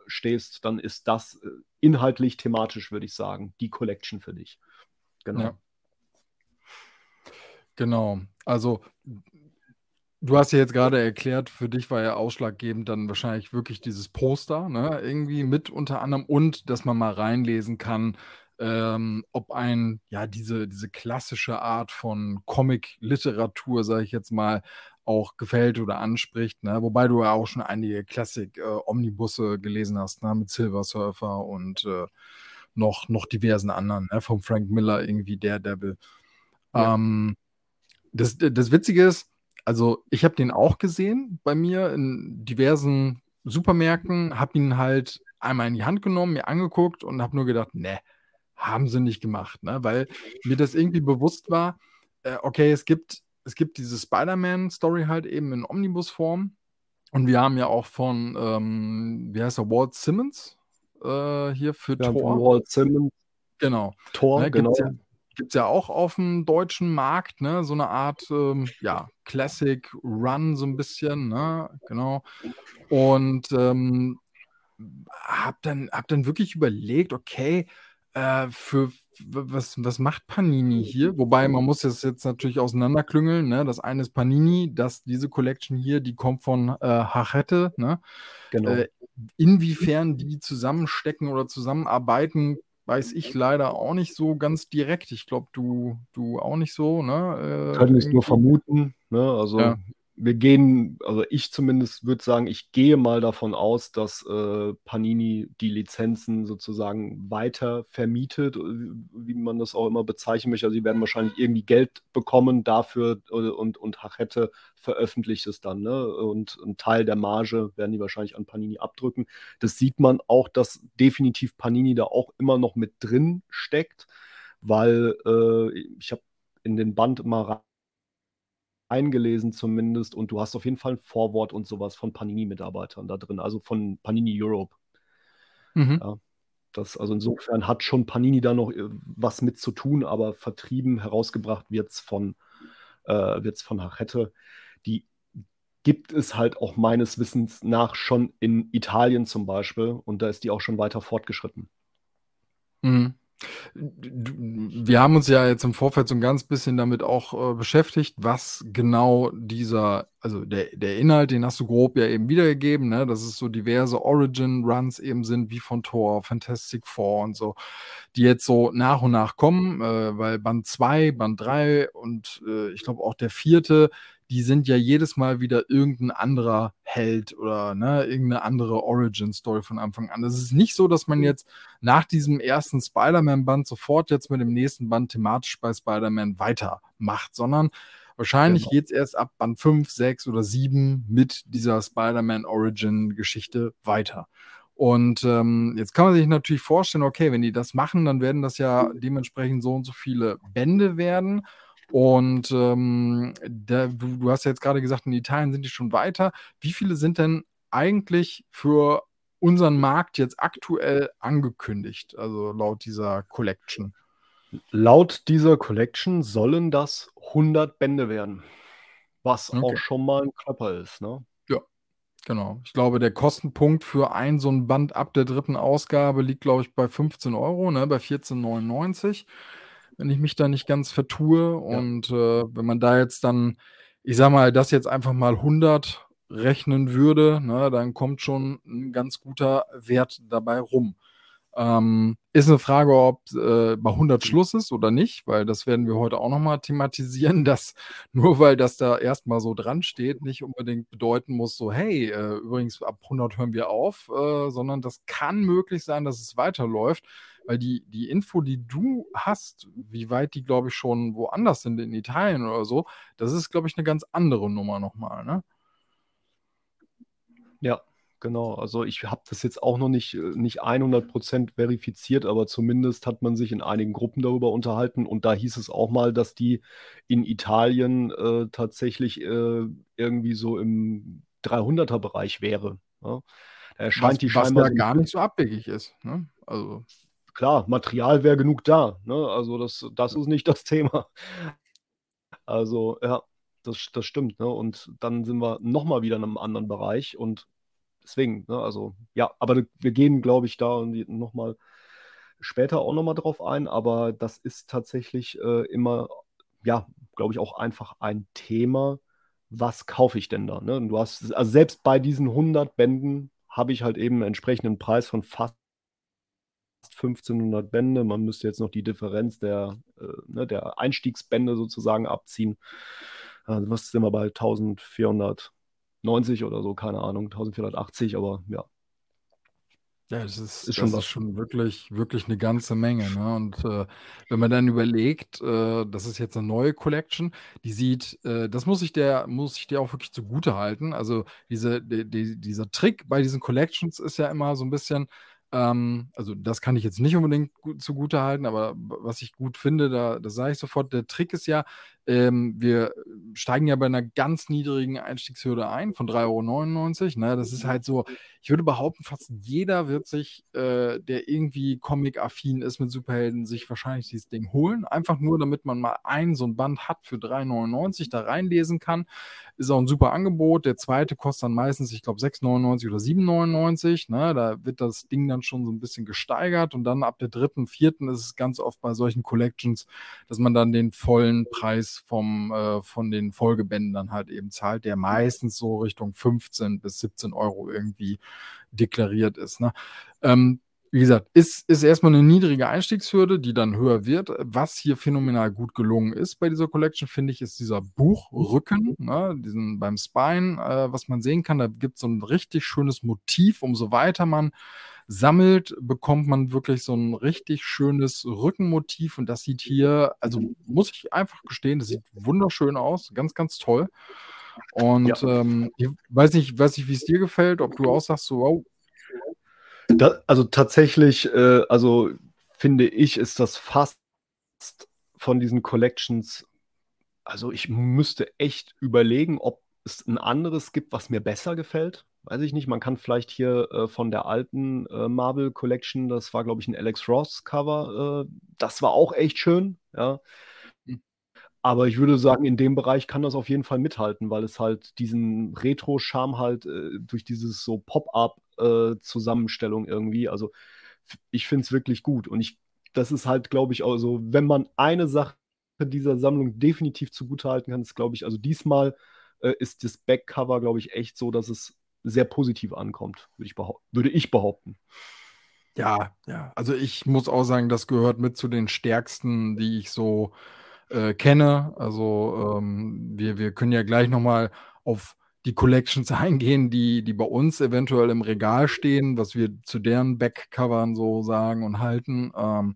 stehst, dann ist das äh, inhaltlich, thematisch, würde ich sagen, die Collection für dich. Genau. Ja. Genau. Also, du hast ja jetzt gerade erklärt, für dich war ja ausschlaggebend dann wahrscheinlich wirklich dieses Poster, ne? Irgendwie mit unter anderem und dass man mal reinlesen kann, ähm, ob ein, ja, diese, diese klassische Art von Comic-Literatur, sage ich jetzt mal, auch gefällt oder anspricht, ne? Wobei du ja auch schon einige Klassik-Omnibusse äh, gelesen hast, ne? Mit Silver Surfer und äh, noch, noch diversen anderen, ne? Vom Frank Miller irgendwie Daredevil. Ja. Ähm, das, das Witzige ist, also ich habe den auch gesehen bei mir in diversen Supermärkten, habe ihn halt einmal in die Hand genommen, mir angeguckt und habe nur gedacht, ne, haben sie nicht gemacht, ne? weil mir das irgendwie bewusst war, äh, okay, es gibt, es gibt diese Spider-Man-Story halt eben in Omnibus-Form und wir haben ja auch von, ähm, wie heißt er, Walt Simmons äh, hier für ja, Thor. Walt Simmons. Genau. Thor, ne, genau. Ja, gibt es ja auch auf dem deutschen Markt, ne? so eine Art ähm, ja, Classic Run, so ein bisschen, ne? genau. Und ähm, habe dann, hab dann wirklich überlegt, okay, äh, für was, was macht Panini hier? Wobei man muss das jetzt natürlich auseinanderklüngeln. Ne? Das eine ist Panini, das, diese Collection hier, die kommt von äh, Hachette. Ne? Genau. Äh, inwiefern die zusammenstecken oder zusammenarbeiten, weiß ich leider auch nicht so ganz direkt. Ich glaube, du, du auch nicht so, ne? Äh, Kann ich nur vermuten, ne? Also ja wir gehen, also ich zumindest würde sagen, ich gehe mal davon aus, dass äh, Panini die Lizenzen sozusagen weiter vermietet, äh, wie man das auch immer bezeichnen möchte. Also sie werden wahrscheinlich irgendwie Geld bekommen dafür äh, und, und Hachette veröffentlicht es dann. Ne? Und ein Teil der Marge werden die wahrscheinlich an Panini abdrücken. Das sieht man auch, dass definitiv Panini da auch immer noch mit drin steckt, weil äh, ich habe in den Band mal eingelesen zumindest und du hast auf jeden Fall ein Vorwort und sowas von Panini-Mitarbeitern da drin, also von Panini Europe. Mhm. Ja, das, also insofern hat schon Panini da noch äh, was mit zu tun, aber vertrieben, herausgebracht wird es von, äh, von Hachette. Die gibt es halt auch meines Wissens nach schon in Italien zum Beispiel und da ist die auch schon weiter fortgeschritten. Mhm. Wir haben uns ja jetzt im Vorfeld so ein ganz bisschen damit auch äh, beschäftigt, was genau dieser, also der, der Inhalt, den hast du grob ja eben wiedergegeben, ne? dass es so diverse Origin-Runs eben sind, wie von Thor, Fantastic Four und so, die jetzt so nach und nach kommen, äh, weil Band 2, Band 3 und äh, ich glaube auch der vierte die sind ja jedes Mal wieder irgendein anderer Held oder ne, irgendeine andere Origin-Story von Anfang an. Es ist nicht so, dass man jetzt nach diesem ersten Spider-Man-Band sofort jetzt mit dem nächsten Band thematisch bei Spider-Man weitermacht, sondern wahrscheinlich genau. geht es erst ab Band 5, 6 oder 7 mit dieser Spider-Man Origin-Geschichte weiter. Und ähm, jetzt kann man sich natürlich vorstellen, okay, wenn die das machen, dann werden das ja dementsprechend so und so viele Bände werden. Und ähm, da, du, du, hast ja jetzt gerade gesagt, in Italien sind die schon weiter. Wie viele sind denn eigentlich für unseren Markt jetzt aktuell angekündigt, also laut dieser Collection? Laut dieser Collection sollen das 100 Bände werden, was okay. auch schon mal ein Klapper ist, ne? Ja, genau. Ich glaube, der Kostenpunkt für ein so ein Band ab der dritten Ausgabe liegt, glaube ich, bei 15 Euro, ne, bei 14,99, wenn ich mich da nicht ganz vertue. Ja. Und äh, wenn man da jetzt dann, ich sag mal, das jetzt einfach mal 100 rechnen würde, ne, dann kommt schon ein ganz guter Wert dabei rum. Ähm, ist eine Frage, ob äh, bei 100 Schluss ist oder nicht, weil das werden wir heute auch nochmal thematisieren, dass nur weil das da erstmal so dran steht, nicht unbedingt bedeuten muss, so, hey, äh, übrigens ab 100 hören wir auf, äh, sondern das kann möglich sein, dass es weiterläuft, weil die, die Info, die du hast, wie weit die, glaube ich, schon woanders sind, in Italien oder so, das ist, glaube ich, eine ganz andere Nummer nochmal, ne? Ja, genau. Also ich habe das jetzt auch noch nicht, äh, nicht 100% verifiziert, aber zumindest hat man sich in einigen Gruppen darüber unterhalten und da hieß es auch mal, dass die in Italien äh, tatsächlich äh, irgendwie so im 300er-Bereich wäre. Ja. Da erscheint was, die scheinbar was ja gar nicht so abwegig ist. Ne? Also klar, Material wäre genug da. Ne? Also das, das ist nicht das Thema. Also ja, das, das stimmt. Ne? Und dann sind wir nochmal wieder in einem anderen Bereich und deswegen, ne? also ja, aber wir gehen, glaube ich, da nochmal später auch nochmal drauf ein, aber das ist tatsächlich äh, immer, ja, glaube ich, auch einfach ein Thema. Was kaufe ich denn da? Ne? du hast, also selbst bei diesen 100 Bänden habe ich halt eben einen entsprechenden Preis von fast 1500 Bände. Man müsste jetzt noch die Differenz der, äh, ne, der Einstiegsbände sozusagen abziehen. Also was sind wir bei 1490 oder so, keine Ahnung, 1480, aber ja. Ja, das ist, ist schon, das ist schon wirklich, wirklich eine ganze Menge. Ne? Und äh, wenn man dann überlegt, äh, das ist jetzt eine neue Collection, die sieht, äh, das muss ich der, muss ich dir auch wirklich zugute halten. Also diese, die, die, dieser Trick bei diesen Collections ist ja immer so ein bisschen, ähm, also das kann ich jetzt nicht unbedingt gut, zugute halten, aber was ich gut finde, da, da sage ich sofort, der Trick ist ja, ähm, wir steigen ja bei einer ganz niedrigen Einstiegshürde ein von 3,99 Euro. Ne? Das ist halt so, ich würde behaupten, fast jeder wird sich, äh, der irgendwie Comic-affin ist mit Superhelden, sich wahrscheinlich dieses Ding holen. Einfach nur, damit man mal ein so ein Band hat für 3,99 da reinlesen kann. Ist auch ein super Angebot. Der zweite kostet dann meistens, ich glaube, 6,99 oder 7,99. Ne? Da wird das Ding dann schon so ein bisschen gesteigert und dann ab der dritten, vierten ist es ganz oft bei solchen Collections, dass man dann den vollen Preis vom, äh, von den Folgebänden dann halt eben zahlt, der meistens so Richtung 15 bis 17 Euro irgendwie deklariert ist. Ne? Ähm, wie gesagt, ist, ist erstmal eine niedrige Einstiegshürde, die dann höher wird. Was hier phänomenal gut gelungen ist bei dieser Collection, finde ich, ist dieser Buchrücken, ne, diesen beim Spine, äh, was man sehen kann. Da gibt es so ein richtig schönes Motiv. Umso weiter man sammelt, bekommt man wirklich so ein richtig schönes Rückenmotiv. Und das sieht hier, also muss ich einfach gestehen, das sieht wunderschön aus. Ganz, ganz toll. Und ja. ähm, ich weiß nicht, weiß nicht, wie es dir gefällt, ob du auch sagst, so, wow, da, also tatsächlich, äh, also finde ich, ist das fast von diesen Collections, also ich müsste echt überlegen, ob es ein anderes gibt, was mir besser gefällt. Weiß ich nicht, man kann vielleicht hier äh, von der alten äh, Marvel Collection, das war glaube ich ein Alex Ross Cover, äh, das war auch echt schön, ja. Aber ich würde sagen, in dem Bereich kann das auf jeden Fall mithalten, weil es halt diesen Retro-Charme halt äh, durch dieses so Pop-up-Zusammenstellung äh, irgendwie, also ich finde es wirklich gut. Und ich, das ist halt, glaube ich, also, wenn man eine Sache dieser Sammlung definitiv zugutehalten kann, ist, glaube ich, also diesmal äh, ist das Backcover, glaube ich, echt so, dass es sehr positiv ankommt, würde ich, würde ich behaupten. Ja, ja. Also ich muss auch sagen, das gehört mit zu den stärksten, die ich so äh, kenne. Also ähm, wir, wir können ja gleich nochmal auf die Collections eingehen, die, die bei uns eventuell im Regal stehen, was wir zu deren Backcovern so sagen und halten. Ähm,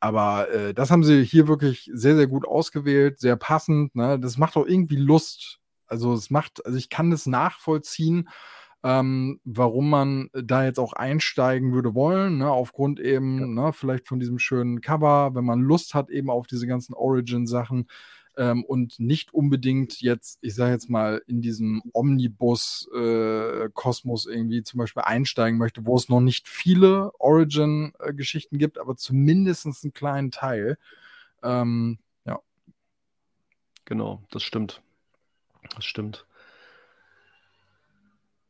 aber äh, das haben sie hier wirklich sehr, sehr gut ausgewählt, sehr passend. Ne? Das macht auch irgendwie Lust. Also es macht, also ich kann das nachvollziehen, ähm, warum man da jetzt auch einsteigen würde wollen, ne? aufgrund eben ja. ne, vielleicht von diesem schönen Cover, wenn man Lust hat eben auf diese ganzen Origin-Sachen ähm, und nicht unbedingt jetzt, ich sage jetzt mal, in diesem Omnibus-Kosmos äh, irgendwie zum Beispiel einsteigen möchte, wo es noch nicht viele Origin-Geschichten gibt, aber zumindest einen kleinen Teil. Ähm, ja. Genau, das stimmt. Das stimmt.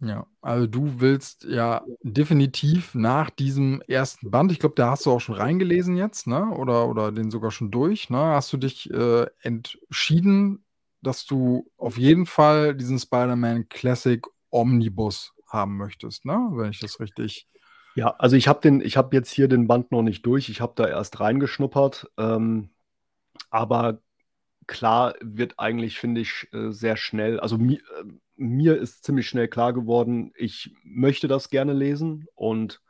Ja, also du willst ja definitiv nach diesem ersten Band, ich glaube, da hast du auch schon reingelesen jetzt, ne? Oder, oder den sogar schon durch, ne? Hast du dich äh, entschieden, dass du auf jeden Fall diesen Spider-Man Classic Omnibus haben möchtest, ne? Wenn ich das richtig. Ja, also ich habe den, ich habe jetzt hier den Band noch nicht durch, ich habe da erst reingeschnuppert. Ähm, aber klar wird eigentlich, finde ich, äh, sehr schnell, also mi äh, mir ist ziemlich schnell klar geworden, ich möchte das gerne lesen und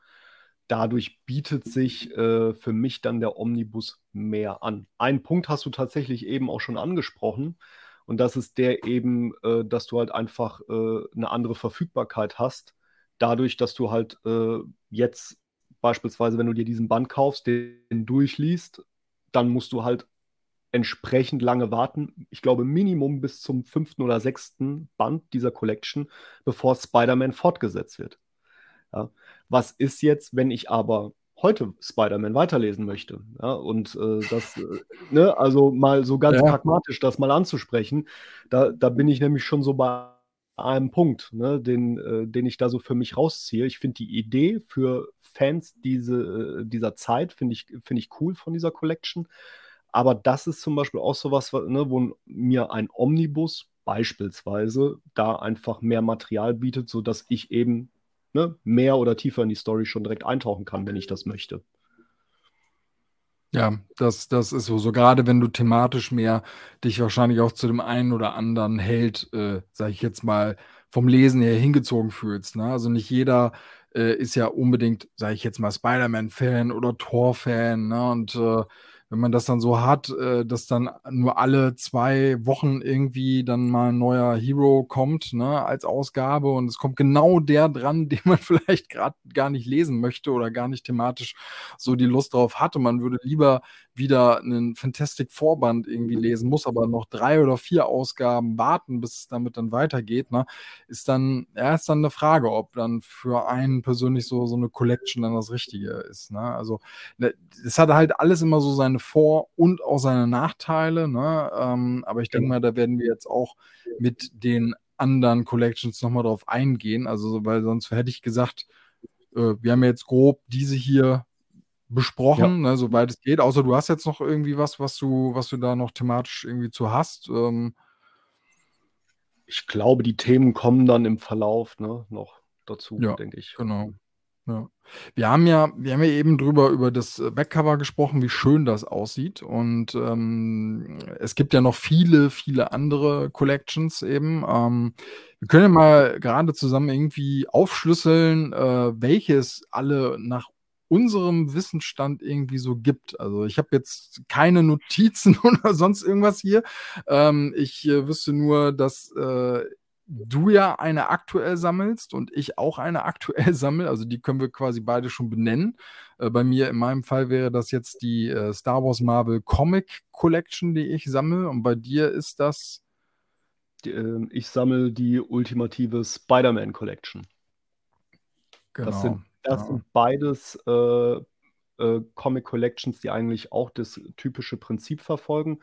dadurch bietet sich äh, für mich dann der Omnibus mehr an. Einen Punkt hast du tatsächlich eben auch schon angesprochen und das ist der eben, äh, dass du halt einfach äh, eine andere Verfügbarkeit hast, dadurch, dass du halt äh, jetzt beispielsweise, wenn du dir diesen Band kaufst, den durchliest, dann musst du halt entsprechend lange warten. Ich glaube, Minimum bis zum fünften oder sechsten Band dieser Collection, bevor Spider-Man fortgesetzt wird. Ja. Was ist jetzt, wenn ich aber heute Spider-Man weiterlesen möchte? Ja, und äh, das, äh, ne, also mal so ganz ja. pragmatisch das mal anzusprechen, da, da bin ich nämlich schon so bei einem Punkt, ne, den, äh, den ich da so für mich rausziehe. Ich finde die Idee für Fans diese, äh, dieser Zeit, finde ich, find ich cool von dieser Collection. Aber das ist zum Beispiel auch so was, ne, wo mir ein Omnibus beispielsweise da einfach mehr Material bietet, sodass ich eben ne, mehr oder tiefer in die Story schon direkt eintauchen kann, wenn ich das möchte. Ja, das, das ist so. So gerade wenn du thematisch mehr dich wahrscheinlich auch zu dem einen oder anderen Held, äh, sag ich jetzt mal, vom Lesen her hingezogen fühlst. Ne? Also nicht jeder äh, ist ja unbedingt, sag ich jetzt mal, Spider-Man-Fan oder Thor-Fan. Ne? Und äh, wenn man das dann so hat, äh, dass dann nur alle zwei Wochen irgendwie dann mal ein neuer Hero kommt, ne, als Ausgabe und es kommt genau der dran, den man vielleicht gerade gar nicht lesen möchte oder gar nicht thematisch so die Lust drauf hat und man würde lieber wieder einen Fantastic Vorband irgendwie lesen, muss aber noch drei oder vier Ausgaben warten, bis es damit dann weitergeht, ne, ist dann, ja, ist dann eine Frage, ob dann für einen persönlich so, so eine Collection dann das Richtige ist, ne, also ne, es hat halt alles immer so seine Vor- und auch seine Nachteile, ne, ähm, aber ich denke genau. mal, da werden wir jetzt auch mit den anderen Collections nochmal drauf eingehen, also, weil sonst hätte ich gesagt, äh, wir haben jetzt grob diese hier besprochen, ja. ne, soweit es geht. Außer du hast jetzt noch irgendwie was, was du, was du da noch thematisch irgendwie zu hast. Ähm, ich glaube, die Themen kommen dann im Verlauf ne, noch dazu, ja, denke ich. Genau. Ja. Wir haben ja, wir haben ja eben drüber über das Backcover gesprochen, wie schön das aussieht. Und ähm, es gibt ja noch viele, viele andere Collections eben. Ähm, wir können ja mal gerade zusammen irgendwie aufschlüsseln, äh, welches alle nach unserem Wissensstand irgendwie so gibt. Also ich habe jetzt keine Notizen oder sonst irgendwas hier. Ähm, ich äh, wüsste nur, dass äh, du ja eine aktuell sammelst und ich auch eine aktuell sammle. Also die können wir quasi beide schon benennen. Äh, bei mir, in meinem Fall wäre das jetzt die äh, Star Wars Marvel Comic Collection, die ich sammle. Und bei dir ist das. Die, äh, ich sammle die ultimative Spider-Man Collection. Genau. Das sind das ja. sind beides äh, äh, Comic Collections, die eigentlich auch das typische Prinzip verfolgen,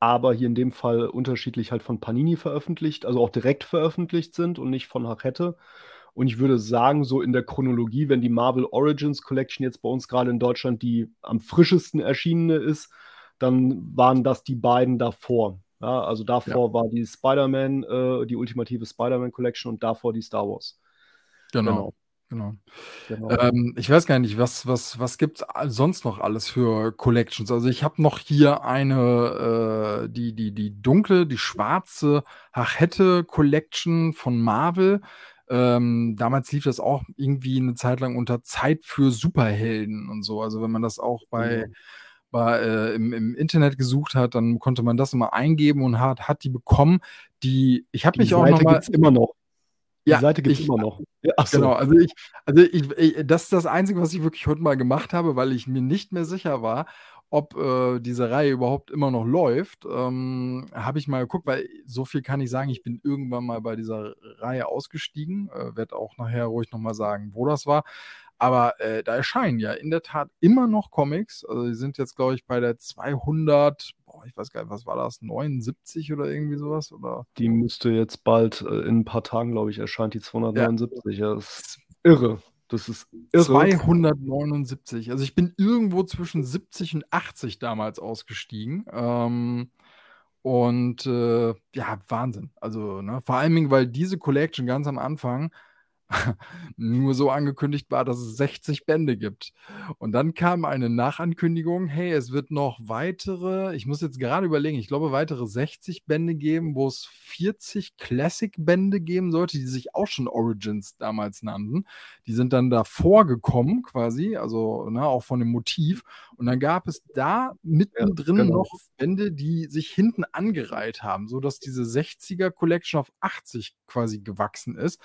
aber hier in dem Fall unterschiedlich halt von Panini veröffentlicht, also auch direkt veröffentlicht sind und nicht von Hachette. Und ich würde sagen, so in der Chronologie, wenn die Marvel Origins Collection jetzt bei uns gerade in Deutschland die am frischesten erschienene ist, dann waren das die beiden davor. Ja, also davor ja. war die Spider-Man, äh, die ultimative Spider-Man Collection und davor die Star Wars. Genau. genau. Genau. Genau. Ähm, ich weiß gar nicht, was, was, was gibt es sonst noch alles für Collections? Also ich habe noch hier eine, äh, die, die, die dunkle, die schwarze Hachette Collection von Marvel. Ähm, damals lief das auch irgendwie eine Zeit lang unter Zeit für Superhelden und so. Also wenn man das auch bei, mhm. bei äh, im, im Internet gesucht hat, dann konnte man das immer eingeben und hat, hat die bekommen. Die, ich habe mich auch Seite noch mal, immer noch. Die ja, Seite gibt es immer noch. Ja, so. Genau, also ich, also ich, ich, das ist das Einzige, was ich wirklich heute mal gemacht habe, weil ich mir nicht mehr sicher war, ob äh, diese Reihe überhaupt immer noch läuft. Ähm, habe ich mal geguckt, weil so viel kann ich sagen, ich bin irgendwann mal bei dieser Reihe ausgestiegen. Äh, Werde auch nachher ruhig nochmal sagen, wo das war. Aber äh, da erscheinen ja in der Tat immer noch Comics. Also die sind jetzt, glaube ich, bei der 200, boah, ich weiß gar nicht, was war das, 79 oder irgendwie sowas? Oder? Die müsste jetzt bald, äh, in ein paar Tagen, glaube ich, erscheint die 279. Ja, ja das ist irre. Das ist irre. 279. Also ich bin irgendwo zwischen 70 und 80 damals ausgestiegen. Ähm, und äh, ja, Wahnsinn. Also, ne, vor allen Dingen, weil diese Collection ganz am Anfang nur so angekündigt war, dass es 60 Bände gibt. Und dann kam eine Nachankündigung, hey, es wird noch weitere, ich muss jetzt gerade überlegen, ich glaube, weitere 60 Bände geben, wo es 40 Classic-Bände geben sollte, die sich auch schon Origins damals nannten. Die sind dann davor gekommen, quasi, also ne, auch von dem Motiv. Und dann gab es da mittendrin ja, genau. noch Bände, die sich hinten angereiht haben, sodass diese 60er Collection auf 80 quasi gewachsen ist.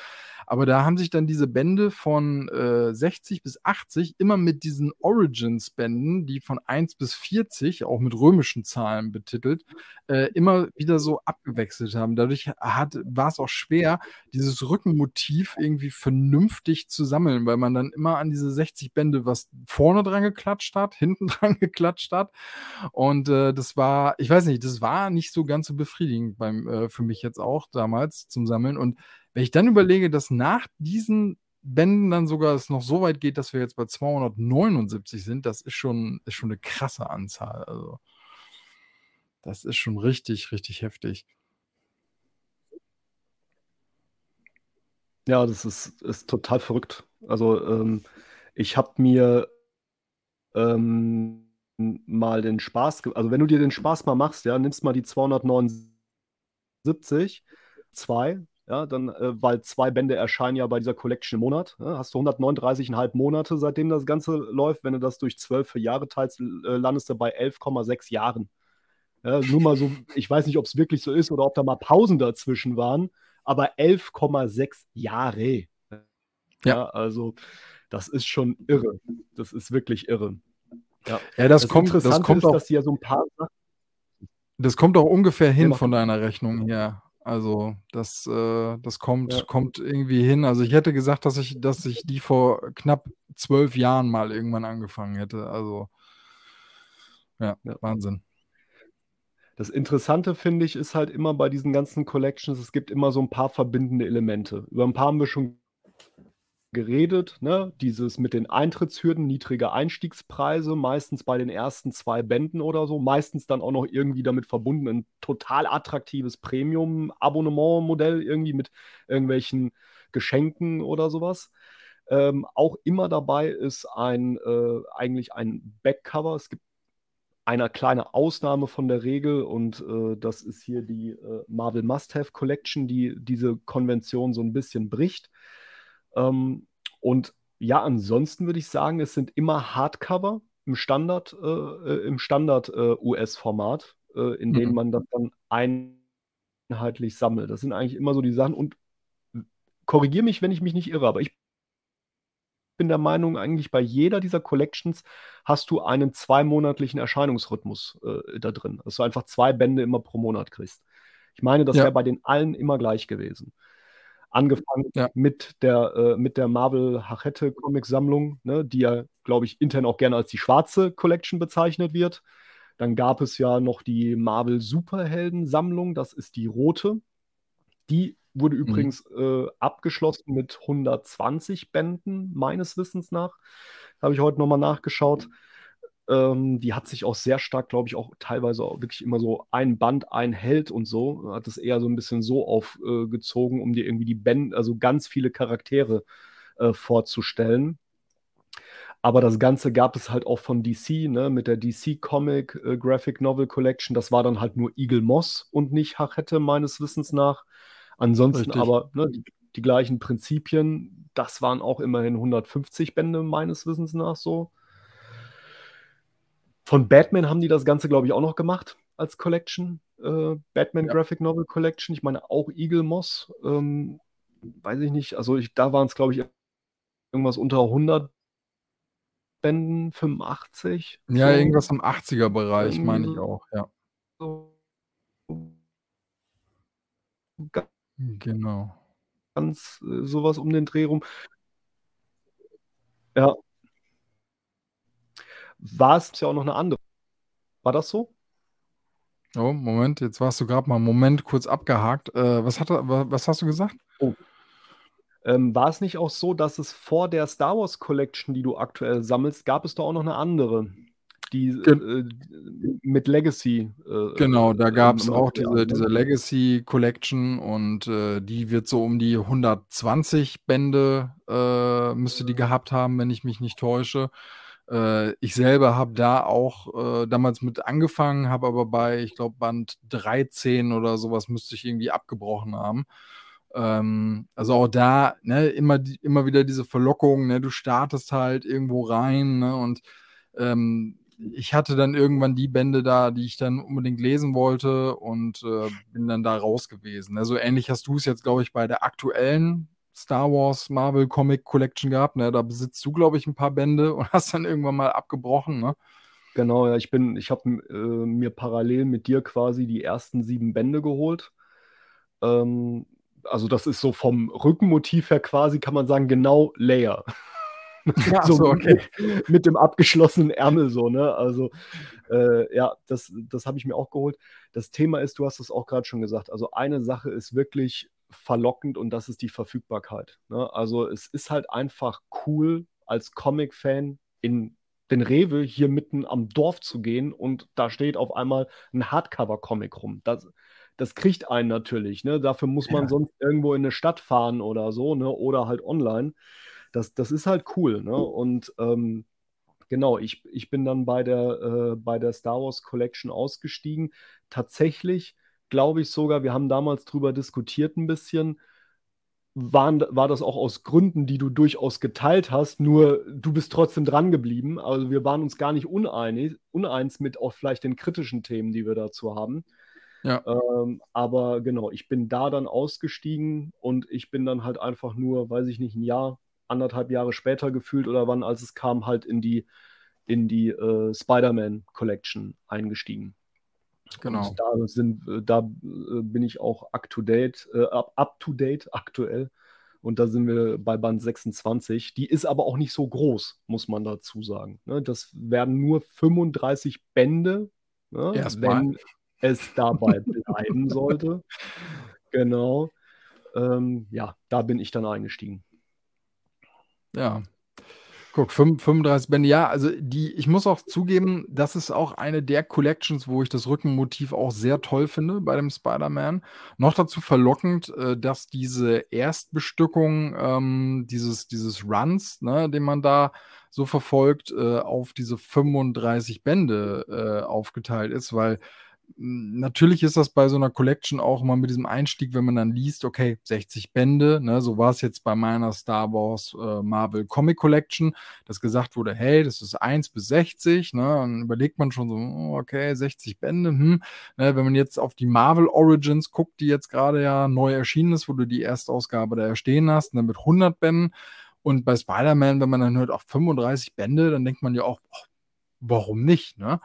Aber da haben sich dann diese Bände von äh, 60 bis 80 immer mit diesen Origins-Bänden, die von 1 bis 40, auch mit römischen Zahlen betitelt, äh, immer wieder so abgewechselt haben. Dadurch war es auch schwer, dieses Rückenmotiv irgendwie vernünftig zu sammeln, weil man dann immer an diese 60 Bände was vorne dran geklatscht hat, hinten dran geklatscht hat. Und äh, das war, ich weiß nicht, das war nicht so ganz so befriedigend beim, äh, für mich jetzt auch damals zum Sammeln. Und wenn ich dann überlege, dass nach diesen Bänden dann sogar es noch so weit geht, dass wir jetzt bei 279 sind, das ist schon, ist schon eine krasse Anzahl. Also, das ist schon richtig, richtig heftig. Ja, das ist, ist total verrückt. Also, ähm, ich habe mir ähm, mal den Spaß, also wenn du dir den Spaß mal machst, ja, nimmst mal die 279, zwei, ja, dann, äh, weil zwei Bände erscheinen ja bei dieser Collection im Monat. Ja, hast du 139,5 Monate, seitdem das Ganze läuft. Wenn du das durch 12 Jahre teilst, äh, landest du bei 11,6 Jahren. Ja, nur mal so, ich weiß nicht, ob es wirklich so ist oder ob da mal Pausen dazwischen waren, aber 11,6 Jahre. Ja, ja, also das ist schon irre. Das ist wirklich irre. Ja, ja das, das kommt, das kommt ist, auch, dass ja so ein paar Das kommt auch ungefähr hin von deiner Rechnung her. Also das, äh, das kommt, ja. kommt irgendwie hin. Also ich hätte gesagt, dass ich, dass ich die vor knapp zwölf Jahren mal irgendwann angefangen hätte. Also ja, ja. Wahnsinn. Das Interessante finde ich ist halt immer bei diesen ganzen Collections, es gibt immer so ein paar verbindende Elemente. Über ein paar haben wir schon geredet, ne? Dieses mit den Eintrittshürden, niedrige Einstiegspreise, meistens bei den ersten zwei Bänden oder so, meistens dann auch noch irgendwie damit verbunden ein total attraktives Premium-Abonnement-Modell, irgendwie mit irgendwelchen Geschenken oder sowas. Ähm, auch immer dabei ist ein äh, eigentlich ein Backcover. Es gibt eine kleine Ausnahme von der Regel und äh, das ist hier die äh, Marvel Must-Have Collection, die diese Konvention so ein bisschen bricht. Ähm, und ja, ansonsten würde ich sagen, es sind immer Hardcover im Standard, äh, äh im Standard äh, US-Format, äh, in mhm. denen man das dann einheitlich sammelt. Das sind eigentlich immer so die Sachen und korrigiere mich, wenn ich mich nicht irre, aber ich bin der Meinung, eigentlich bei jeder dieser Collections hast du einen zweimonatlichen Erscheinungsrhythmus äh, da drin, dass du einfach zwei Bände immer pro Monat kriegst. Ich meine, das ja. wäre bei den allen immer gleich gewesen. Angefangen ja. mit der, äh, mit der Marvel Hachette Comic-Sammlung, ne, die ja, glaube ich, intern auch gerne als die schwarze Collection bezeichnet wird. Dann gab es ja noch die Marvel Superhelden-Sammlung, das ist die rote. Die wurde mhm. übrigens äh, abgeschlossen mit 120 Bänden, meines Wissens nach. Habe ich heute nochmal nachgeschaut. Ähm, die hat sich auch sehr stark, glaube ich, auch teilweise auch wirklich immer so ein Band, ein Held und so. Hat es eher so ein bisschen so aufgezogen, um dir irgendwie die Bände, also ganz viele Charaktere äh, vorzustellen. Aber das Ganze gab es halt auch von DC, ne, mit der DC Comic äh, Graphic Novel Collection. Das war dann halt nur Eagle Moss und nicht Hachette, meines Wissens nach. Ansonsten Richtig. aber ne, die, die, gleichen Prinzipien. Das waren auch immerhin 150 Bände, meines Wissens nach so. Von Batman haben die das Ganze, glaube ich, auch noch gemacht als Collection. Äh, Batman ja. Graphic Novel Collection. Ich meine auch Eagle Moss. Ähm, weiß ich nicht, also ich, da waren es, glaube ich, irgendwas unter 100 Bänden, 85. Ja, so. irgendwas im 80er-Bereich, meine ich auch, ja. So. Genau. Ganz äh, sowas um den Dreh rum. Ja. War es ja auch noch eine andere. War das so? Oh, Moment, jetzt warst du gerade mal einen Moment kurz abgehakt. Äh, was, hat, was hast du gesagt? Oh. Ähm, war es nicht auch so, dass es vor der Star Wars Collection, die du aktuell sammelst, gab es da auch noch eine andere, die äh, mit Legacy? Äh, genau, da gab es auch diese, diese Legacy Collection und äh, die wird so um die 120 Bände äh, müsste die gehabt haben, wenn ich mich nicht täusche. Äh, ich selber habe da auch damals mit angefangen, habe aber bei, ich glaube, Band 13 oder sowas müsste ich irgendwie abgebrochen haben. Ähm, also auch da, ne, immer, immer wieder diese Verlockung, ne, du startest halt irgendwo rein, ne, und ähm, ich hatte dann irgendwann die Bände da, die ich dann unbedingt lesen wollte und äh, bin dann da raus gewesen. Also ähnlich hast du es jetzt, glaube ich, bei der aktuellen Star Wars Marvel Comic Collection gehabt. Ne? Da besitzt du, glaube ich, ein paar Bände und hast dann irgendwann mal abgebrochen. Ne? Genau, ja, ich bin, ich habe äh, mir parallel mit dir quasi die ersten sieben Bände geholt. Ähm, also das ist so vom Rückenmotiv her quasi, kann man sagen, genau Layer. Ja, so, okay. mit, mit, dem abgeschlossenen Ärmel so, ne? Also äh, ja, das, das habe ich mir auch geholt. Das Thema ist, du hast es auch gerade schon gesagt, also eine Sache ist wirklich verlockend und das ist die Verfügbarkeit. Ne? Also es ist halt einfach cool, als Comic-Fan in den Rewe hier mitten am Dorf zu gehen und da steht auf einmal ein Hardcover-Comic rum. Das, das kriegt einen natürlich. Ne? Dafür muss man ja. sonst irgendwo in eine Stadt fahren oder so, ne? oder halt online. Das, das ist halt cool. Ne? Und ähm, genau, ich, ich bin dann bei der, äh, bei der Star Wars Collection ausgestiegen. Tatsächlich glaube ich sogar, wir haben damals drüber diskutiert ein bisschen, waren, war das auch aus Gründen, die du durchaus geteilt hast, nur du bist trotzdem dran geblieben. Also wir waren uns gar nicht uneinig, uneins mit auch vielleicht den kritischen Themen, die wir dazu haben. Ja. Ähm, aber genau, ich bin da dann ausgestiegen und ich bin dann halt einfach nur, weiß ich nicht, ein Jahr, anderthalb Jahre später gefühlt oder wann, als es kam, halt in die, in die äh, Spider-Man Collection eingestiegen. Genau. Und da, sind, äh, da äh, bin ich auch up to date, äh, up to date aktuell. Und da sind wir bei Band 26. Die ist aber auch nicht so groß, muss man dazu sagen. Ne? Das werden nur 35 Bände, ne? wenn, es dabei bleiben sollte. Genau. Ähm, ja, da bin ich dann eingestiegen. Ja. Guck, 35 Bände. Ja, also die, ich muss auch zugeben, das ist auch eine der Collections, wo ich das Rückenmotiv auch sehr toll finde bei dem Spider-Man. Noch dazu verlockend, äh, dass diese Erstbestückung ähm, dieses, dieses Runs, ne, den man da so verfolgt, äh, auf diese 35 Bände äh, aufgeteilt ist, weil Natürlich ist das bei so einer Collection auch immer mit diesem Einstieg, wenn man dann liest, okay, 60 Bände, ne, so war es jetzt bei meiner Star Wars äh, Marvel Comic Collection, dass gesagt wurde, hey, das ist 1 bis 60, ne, dann überlegt man schon so, oh, okay, 60 Bände, hm, ne, wenn man jetzt auf die Marvel Origins guckt, die jetzt gerade ja neu erschienen ist, wo du die Erstausgabe da stehen hast, ne, mit 100 Bänden und bei Spider-Man, wenn man dann hört, auch 35 Bände, dann denkt man ja auch, oh, warum nicht, ne?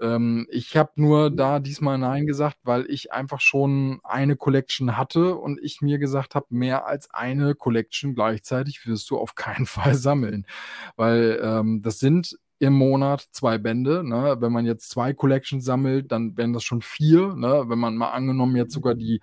Ähm, ich habe nur da diesmal Nein gesagt, weil ich einfach schon eine Collection hatte und ich mir gesagt habe, mehr als eine Collection gleichzeitig wirst du auf keinen Fall sammeln. Weil ähm, das sind im Monat zwei Bände. Ne? Wenn man jetzt zwei Collections sammelt, dann wären das schon vier. Ne? Wenn man mal angenommen jetzt sogar die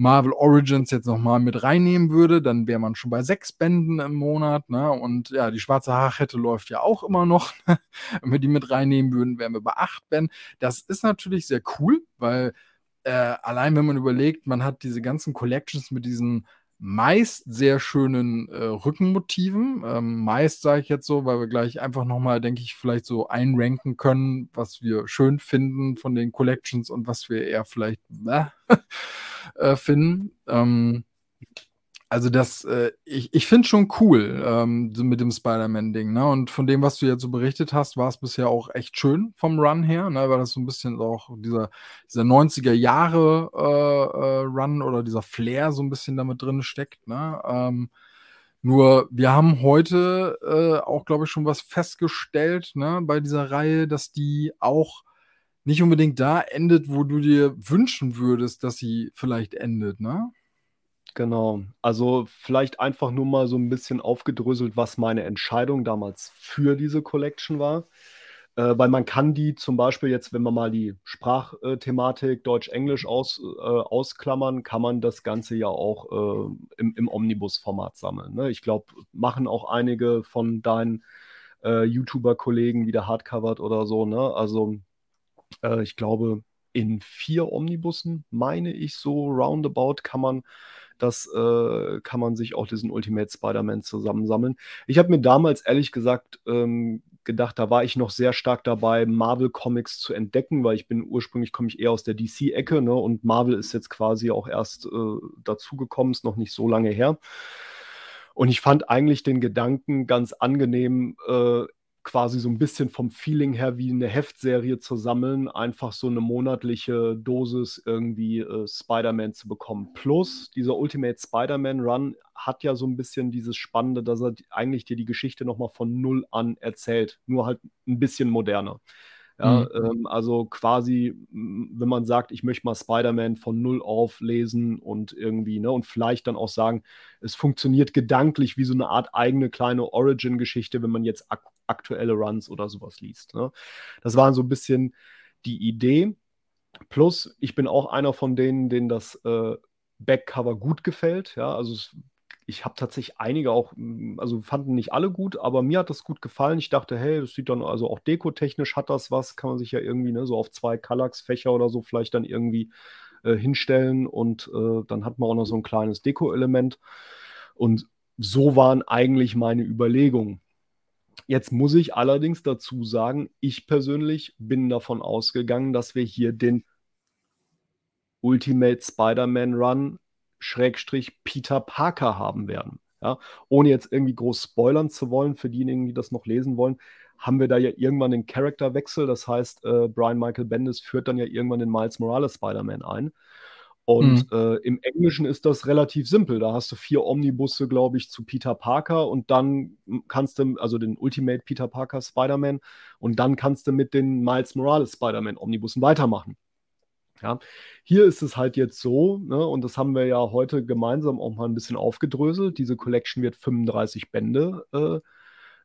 Marvel Origins jetzt nochmal mit reinnehmen würde, dann wäre man schon bei sechs Bänden im Monat. Ne? Und ja, die schwarze Haarkette läuft ja auch immer noch. wenn wir die mit reinnehmen würden, wären wir bei acht Bänden. Das ist natürlich sehr cool, weil äh, allein wenn man überlegt, man hat diese ganzen Collections mit diesen meist sehr schönen äh, Rückenmotiven. Ähm, meist sage ich jetzt so, weil wir gleich einfach nochmal, denke ich, vielleicht so einranken können, was wir schön finden von den Collections und was wir eher vielleicht äh, äh, finden. Ähm, also das, äh, ich, ich finde schon cool ähm, mit dem Spider-Man-Ding, ne? Und von dem, was du jetzt so berichtet hast, war es bisher auch echt schön vom Run her, ne? Weil das so ein bisschen auch dieser, dieser 90er Jahre äh, äh, Run oder dieser Flair so ein bisschen damit drin steckt, ne? Ähm, nur wir haben heute äh, auch, glaube ich, schon was festgestellt, ne, bei dieser Reihe, dass die auch nicht unbedingt da endet, wo du dir wünschen würdest, dass sie vielleicht endet, ne? Genau. Also vielleicht einfach nur mal so ein bisschen aufgedröselt, was meine Entscheidung damals für diese Collection war. Äh, weil man kann die zum Beispiel jetzt, wenn wir mal die Sprachthematik Deutsch-Englisch aus, äh, ausklammern, kann man das Ganze ja auch äh, im, im Omnibus-Format sammeln. Ne? Ich glaube, machen auch einige von deinen äh, YouTuber-Kollegen wieder hardcovered oder so. Ne? Also äh, ich glaube, in vier Omnibussen, meine ich so roundabout, kann man das äh, kann man sich auch diesen Ultimate Spider-Man zusammensammeln. Ich habe mir damals ehrlich gesagt ähm, gedacht, da war ich noch sehr stark dabei, Marvel Comics zu entdecken, weil ich bin ursprünglich komme ich eher aus der DC-Ecke, ne? Und Marvel ist jetzt quasi auch erst äh, dazugekommen, ist noch nicht so lange her. Und ich fand eigentlich den Gedanken ganz angenehm, äh, quasi so ein bisschen vom Feeling her wie eine Heftserie zu sammeln, einfach so eine monatliche Dosis irgendwie äh, Spider-Man zu bekommen. Plus, dieser Ultimate Spider-Man Run hat ja so ein bisschen dieses Spannende, dass er eigentlich dir die Geschichte nochmal von Null an erzählt, nur halt ein bisschen moderner. Ja, mhm. ähm, also quasi, wenn man sagt, ich möchte mal Spider-Man von null auf lesen und irgendwie, ne, und vielleicht dann auch sagen, es funktioniert gedanklich wie so eine Art eigene kleine Origin-Geschichte, wenn man jetzt ak aktuelle Runs oder sowas liest. Ne? Das war so ein bisschen die Idee. Plus, ich bin auch einer von denen, denen das äh, Backcover gut gefällt. Ja, also es ich habe tatsächlich einige auch, hm, also fanden nicht alle gut, aber mir hat das gut gefallen. Ich dachte, hey, das sieht dann also auch dekotechnisch hat das was, kann man sich ja irgendwie ne, so auf zwei Kallax-Fächer oder so vielleicht dann irgendwie äh, hinstellen und äh, dann hat man auch noch so ein kleines Deko-Element. Und so waren eigentlich meine Überlegungen. Jetzt muss ich allerdings dazu sagen, ich persönlich bin davon ausgegangen, dass wir hier den Ultimate Spider-Man Run Schrägstrich Peter Parker haben werden. Ja, ohne jetzt irgendwie groß spoilern zu wollen, für diejenigen, die das noch lesen wollen, haben wir da ja irgendwann den Charakterwechsel. Das heißt, äh, Brian Michael Bendis führt dann ja irgendwann den Miles Morales Spider-Man ein. Und mhm. äh, im Englischen ist das relativ simpel. Da hast du vier Omnibusse, glaube ich, zu Peter Parker und dann kannst du, also den Ultimate Peter Parker Spider-Man, und dann kannst du mit den Miles Morales Spider-Man Omnibussen weitermachen. Ja, hier ist es halt jetzt so, ne, und das haben wir ja heute gemeinsam auch mal ein bisschen aufgedröselt. Diese Collection wird 35 Bände äh,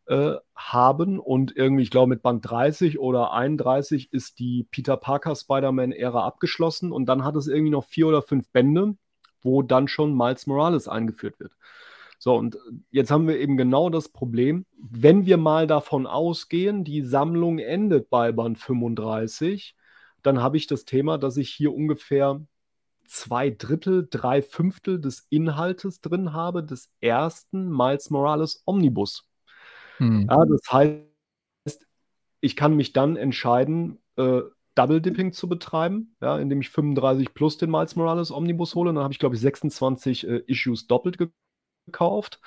äh, haben und irgendwie, ich glaube, mit Band 30 oder 31 ist die Peter Parker Spider-Man-Ära abgeschlossen und dann hat es irgendwie noch vier oder fünf Bände, wo dann schon Miles Morales eingeführt wird. So, und jetzt haben wir eben genau das Problem, wenn wir mal davon ausgehen, die Sammlung endet bei Band 35 dann habe ich das Thema, dass ich hier ungefähr zwei Drittel, drei Fünftel des Inhaltes drin habe, des ersten Miles Morales Omnibus. Hm. Ja, das heißt, ich kann mich dann entscheiden, äh, Double Dipping zu betreiben, ja, indem ich 35 plus den Miles Morales Omnibus hole. Dann habe ich, glaube ich, 26 äh, Issues doppelt gekauft.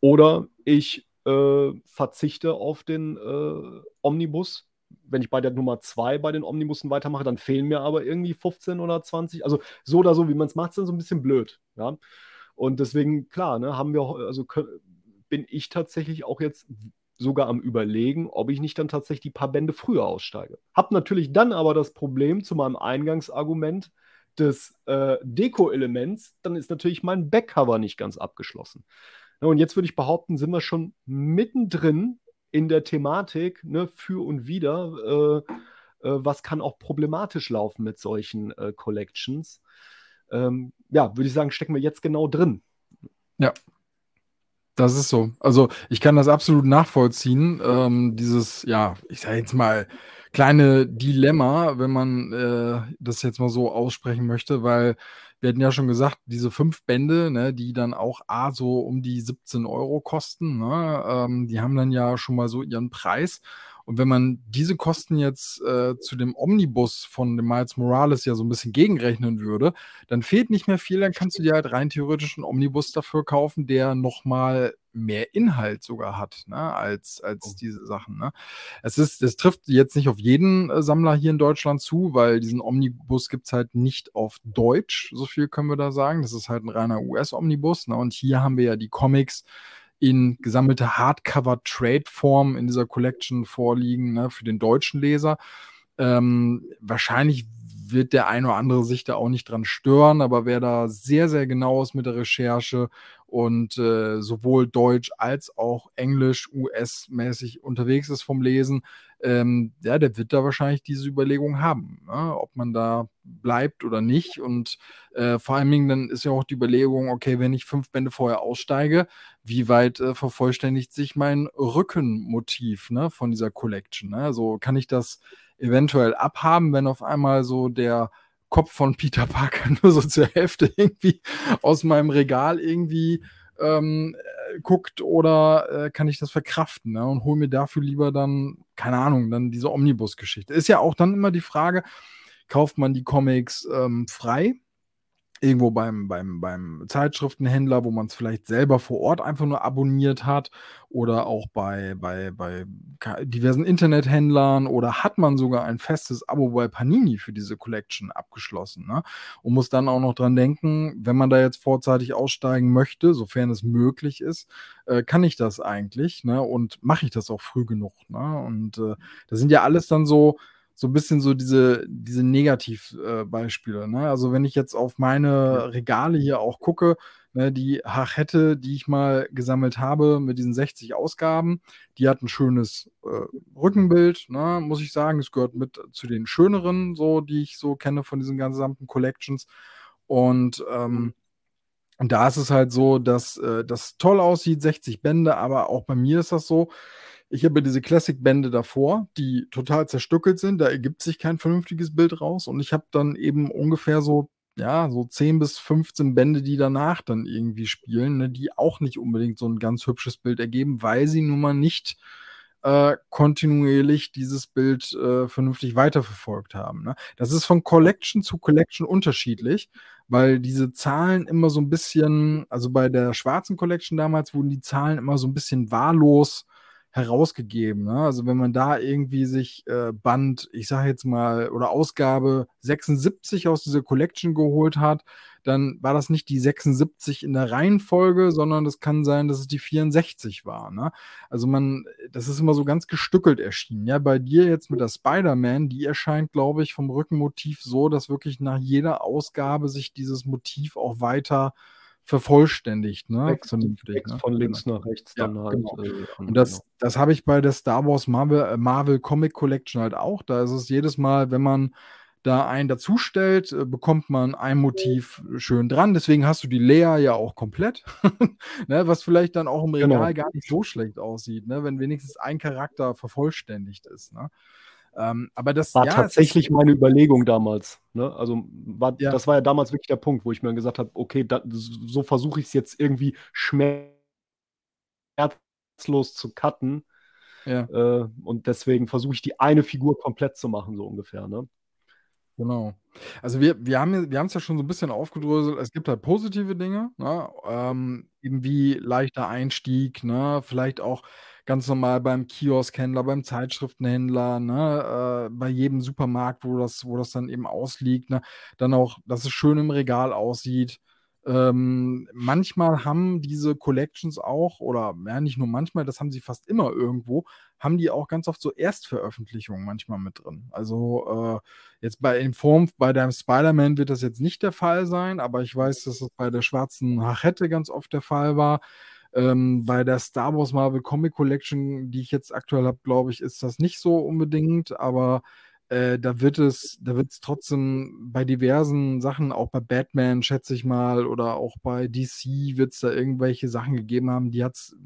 Oder ich äh, verzichte auf den äh, Omnibus wenn ich bei der Nummer 2 bei den Omnibussen weitermache, dann fehlen mir aber irgendwie 15 oder 20. Also so oder so, wie man es macht, ist dann so ein bisschen blöd. Ja? Und deswegen, klar, ne, haben wir, also bin ich tatsächlich auch jetzt sogar am Überlegen, ob ich nicht dann tatsächlich die paar Bände früher aussteige. Hab natürlich dann aber das Problem zu meinem Eingangsargument des äh, Deko-Elements, dann ist natürlich mein Backcover nicht ganz abgeschlossen. Und jetzt würde ich behaupten, sind wir schon mittendrin in der Thematik, ne, für und wieder, äh, äh, was kann auch problematisch laufen mit solchen äh, Collections. Ähm, ja, würde ich sagen, stecken wir jetzt genau drin. Ja, das ist so. Also ich kann das absolut nachvollziehen. Ähm, dieses, ja, ich sage jetzt mal, kleine Dilemma, wenn man äh, das jetzt mal so aussprechen möchte, weil wir hatten ja schon gesagt, diese fünf Bände, ne, die dann auch A so um die 17 Euro kosten, ne, ähm, die haben dann ja schon mal so ihren Preis. Und wenn man diese Kosten jetzt äh, zu dem Omnibus von dem Miles Morales ja so ein bisschen gegenrechnen würde, dann fehlt nicht mehr viel, dann kannst du dir halt rein theoretisch einen Omnibus dafür kaufen, der nochmal mehr Inhalt sogar hat, ne, als, als oh. diese Sachen. Ne. Es ist, es trifft jetzt nicht auf jeden äh, Sammler hier in Deutschland zu, weil diesen Omnibus gibt es halt nicht auf Deutsch, so viel können wir da sagen. Das ist halt ein reiner US-Omnibus. Ne, und hier haben wir ja die Comics in gesammelte Hardcover-Trade-Form in dieser Collection vorliegen ne, für den deutschen Leser. Ähm, wahrscheinlich wird der ein oder andere sich da auch nicht dran stören, aber wer da sehr, sehr genau ist mit der Recherche und äh, sowohl Deutsch als auch Englisch, US-mäßig unterwegs ist vom Lesen, ähm, ja, der wird da wahrscheinlich diese Überlegung haben, ne? ob man da bleibt oder nicht. Und äh, vor allen Dingen dann ist ja auch die Überlegung, okay, wenn ich fünf Bände vorher aussteige, wie weit äh, vervollständigt sich mein Rückenmotiv ne, von dieser Collection? Ne? Also kann ich das eventuell abhaben, wenn auf einmal so der Kopf von Peter Parker nur so zur Hälfte irgendwie aus meinem Regal irgendwie ähm, äh, guckt oder äh, kann ich das verkraften ne? und hole mir dafür lieber dann, keine Ahnung, dann diese Omnibus-Geschichte. Ist ja auch dann immer die Frage, kauft man die Comics ähm, frei irgendwo beim, beim, beim Zeitschriftenhändler, wo man es vielleicht selber vor Ort einfach nur abonniert hat oder auch bei, bei, bei diversen Internethändlern oder hat man sogar ein festes Abo bei Panini für diese Collection abgeschlossen ne? und muss dann auch noch dran denken, wenn man da jetzt vorzeitig aussteigen möchte, sofern es möglich ist, äh, kann ich das eigentlich ne? und mache ich das auch früh genug. Ne? Und äh, das sind ja alles dann so, so ein bisschen so diese, diese Negativbeispiele. Äh, ne? Also wenn ich jetzt auf meine Regale hier auch gucke, ne, die Hachette, die ich mal gesammelt habe mit diesen 60 Ausgaben, die hat ein schönes äh, Rückenbild, ne, muss ich sagen. Es gehört mit zu den schöneren, so, die ich so kenne von diesen gesamten Collections. Und ähm, und da ist es halt so, dass äh, das toll aussieht, 60 Bände, aber auch bei mir ist das so, ich habe diese Classic-Bände davor, die total zerstückelt sind. Da ergibt sich kein vernünftiges Bild raus. Und ich habe dann eben ungefähr so, ja, so 10 bis 15 Bände, die danach dann irgendwie spielen, ne, die auch nicht unbedingt so ein ganz hübsches Bild ergeben, weil sie nun mal nicht äh, kontinuierlich dieses Bild äh, vernünftig weiterverfolgt haben. Ne? Das ist von Collection zu Collection unterschiedlich, weil diese Zahlen immer so ein bisschen, also bei der schwarzen Collection damals wurden die Zahlen immer so ein bisschen wahllos herausgegeben. Ne? Also wenn man da irgendwie sich äh, Band, ich sage jetzt mal, oder Ausgabe 76 aus dieser Collection geholt hat, dann war das nicht die 76 in der Reihenfolge, sondern das kann sein, dass es die 64 war. Ne? Also man, das ist immer so ganz gestückelt erschienen. Ja, bei dir jetzt mit der Spider-Man, die erscheint, glaube ich, vom Rückenmotiv so, dass wirklich nach jeder Ausgabe sich dieses Motiv auch weiter äh, vervollständigt, ne? Text, Text ne? von links genau. nach rechts dann ja, halt. Genau. Äh, und das, genau. das habe ich bei der Star Wars Marvel, äh, Marvel Comic Collection halt auch. Da ist es jedes Mal, wenn man da einen dazustellt, äh, bekommt man ein Motiv schön dran. Deswegen hast du die Lea ja auch komplett, ne? was vielleicht dann auch im genau. Regal genau. gar nicht so schlecht aussieht, ne? wenn wenigstens ein Charakter vervollständigt ist. Ne? Ähm, aber das war ja, tatsächlich meine Überlegung damals. Ne? Also war, ja. das war ja damals wirklich der Punkt, wo ich mir gesagt habe, okay, da, so versuche ich es jetzt irgendwie schmerzlos zu cutten. Ja. Äh, und deswegen versuche ich die eine Figur komplett zu machen, so ungefähr. Ne? Genau. Also wir, wir haben wir es ja schon so ein bisschen aufgedröselt. Es gibt halt positive Dinge, ne? ähm, eben wie leichter Einstieg, ne? vielleicht auch ganz normal beim Kioskhändler, beim Zeitschriftenhändler, ne, äh, bei jedem Supermarkt, wo das, wo das dann eben ausliegt, ne, dann auch, dass es schön im Regal aussieht. Ähm, manchmal haben diese Collections auch, oder ja, nicht nur manchmal, das haben sie fast immer irgendwo, haben die auch ganz oft so Erstveröffentlichungen manchmal mit drin. Also äh, jetzt bei in Form bei deinem Spider-Man wird das jetzt nicht der Fall sein, aber ich weiß, dass es bei der schwarzen Hachette ganz oft der Fall war. Ähm, bei der Star Wars Marvel Comic Collection, die ich jetzt aktuell habe, glaube ich, ist das nicht so unbedingt, aber äh, da wird es, da wird es trotzdem bei diversen Sachen, auch bei Batman, schätze ich mal, oder auch bei DC wird es da irgendwelche Sachen gegeben haben, die hat es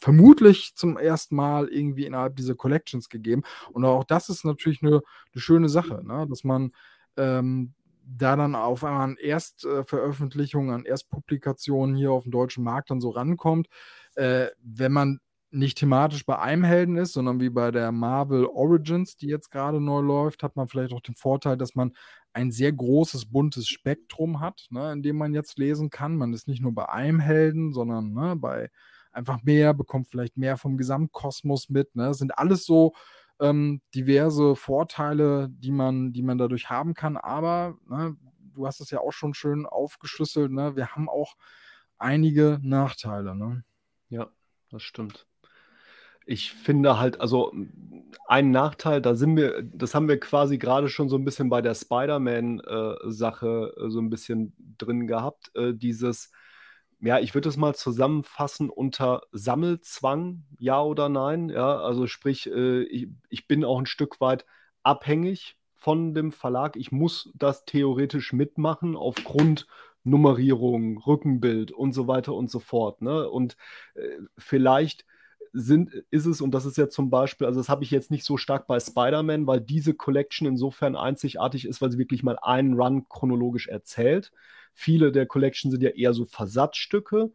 vermutlich zum ersten Mal irgendwie innerhalb dieser Collections gegeben. Und auch das ist natürlich eine, eine schöne Sache, ne? dass man ähm, da dann auf einmal an Erstveröffentlichungen, an Erstpublikationen hier auf dem deutschen Markt dann so rankommt. Äh, wenn man nicht thematisch bei einem Helden ist, sondern wie bei der Marvel Origins, die jetzt gerade neu läuft, hat man vielleicht auch den Vorteil, dass man ein sehr großes, buntes Spektrum hat, ne, in dem man jetzt lesen kann. Man ist nicht nur bei einem Helden, sondern ne, bei einfach mehr, bekommt vielleicht mehr vom Gesamtkosmos mit. Ne. Das sind alles so ähm, diverse Vorteile, die man, die man dadurch haben kann. Aber ne, du hast es ja auch schon schön aufgeschlüsselt. Ne, wir haben auch einige Nachteile. Ne? Ja, das stimmt ich finde halt, also ein Nachteil, da sind wir, das haben wir quasi gerade schon so ein bisschen bei der Spider-Man-Sache äh, so ein bisschen drin gehabt. Äh, dieses, ja, ich würde es mal zusammenfassen unter Sammelzwang, ja oder nein. Ja, also sprich, äh, ich, ich bin auch ein Stück weit abhängig von dem Verlag. Ich muss das theoretisch mitmachen aufgrund Nummerierung, Rückenbild und so weiter und so fort. Ne? Und äh, vielleicht sind, ist es, und das ist ja zum Beispiel, also das habe ich jetzt nicht so stark bei Spider-Man, weil diese Collection insofern einzigartig ist, weil sie wirklich mal einen Run chronologisch erzählt. Viele der Collection sind ja eher so Versatzstücke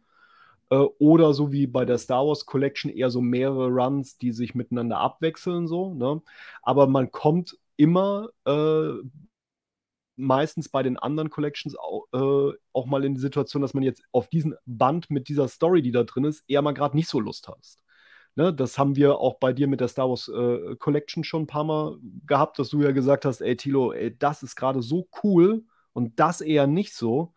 äh, oder so wie bei der Star Wars Collection eher so mehrere Runs, die sich miteinander abwechseln, so. Ne? Aber man kommt immer äh, meistens bei den anderen Collections auch, äh, auch, mal in die Situation, dass man jetzt auf diesen Band mit dieser Story, die da drin ist, eher mal gerade nicht so Lust hast. Ne, das haben wir auch bei dir mit der Star Wars äh, Collection schon ein paar Mal gehabt, dass du ja gesagt hast, ey Tilo, ey, das ist gerade so cool und das eher nicht so.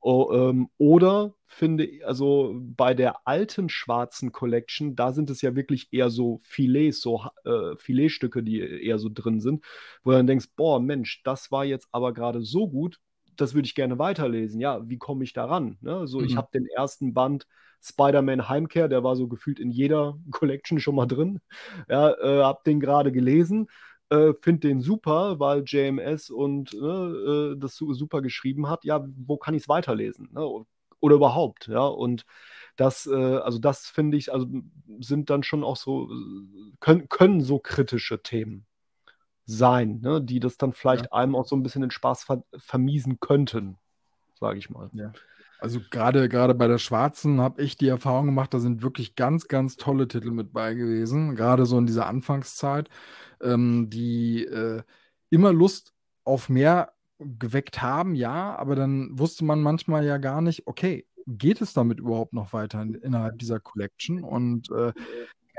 Oh, ähm, oder finde ich, also bei der alten schwarzen Collection, da sind es ja wirklich eher so Filets, so äh, Filetstücke, die eher so drin sind, wo du dann denkst, boah, Mensch, das war jetzt aber gerade so gut, das würde ich gerne weiterlesen. Ja, wie komme ich daran? Ne? So, mhm. ich habe den ersten Band Spider-Man Heimkehr, der war so gefühlt in jeder Collection schon mal drin. Ja, äh, hab den gerade gelesen. Äh, Finde den super, weil JMS und ne, äh, das super geschrieben hat. Ja, wo kann ich es weiterlesen? Ne? Oder überhaupt, ja. Und das, äh, also das finde ich, also sind dann schon auch so, können, können so kritische Themen sein, ne? die das dann vielleicht ja. einem auch so ein bisschen den Spaß ver vermiesen könnten, sage ich mal. Ja. Also gerade gerade bei der Schwarzen habe ich die Erfahrung gemacht, da sind wirklich ganz, ganz tolle Titel mit bei gewesen, gerade so in dieser Anfangszeit, ähm, die äh, immer Lust auf mehr geweckt haben, ja, aber dann wusste man manchmal ja gar nicht, okay, geht es damit überhaupt noch weiter in, innerhalb dieser Collection? Und äh,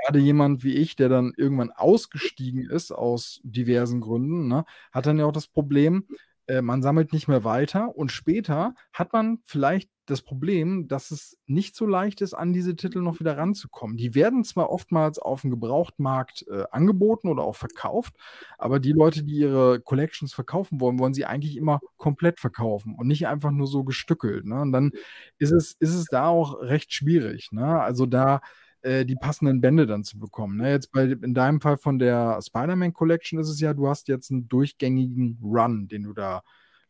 gerade jemand wie ich, der dann irgendwann ausgestiegen ist aus diversen Gründen, ne, hat dann ja auch das Problem, äh, man sammelt nicht mehr weiter und später hat man vielleicht das Problem, dass es nicht so leicht ist, an diese Titel noch wieder ranzukommen. Die werden zwar oftmals auf dem Gebrauchtmarkt äh, angeboten oder auch verkauft, aber die Leute, die ihre Collections verkaufen wollen, wollen sie eigentlich immer komplett verkaufen und nicht einfach nur so gestückelt. Ne? Und dann ist es, ist es da auch recht schwierig. Ne? Also da äh, die passenden Bände dann zu bekommen. Ne? Jetzt bei, in deinem Fall von der Spider-Man Collection ist es ja, du hast jetzt einen durchgängigen Run, den du da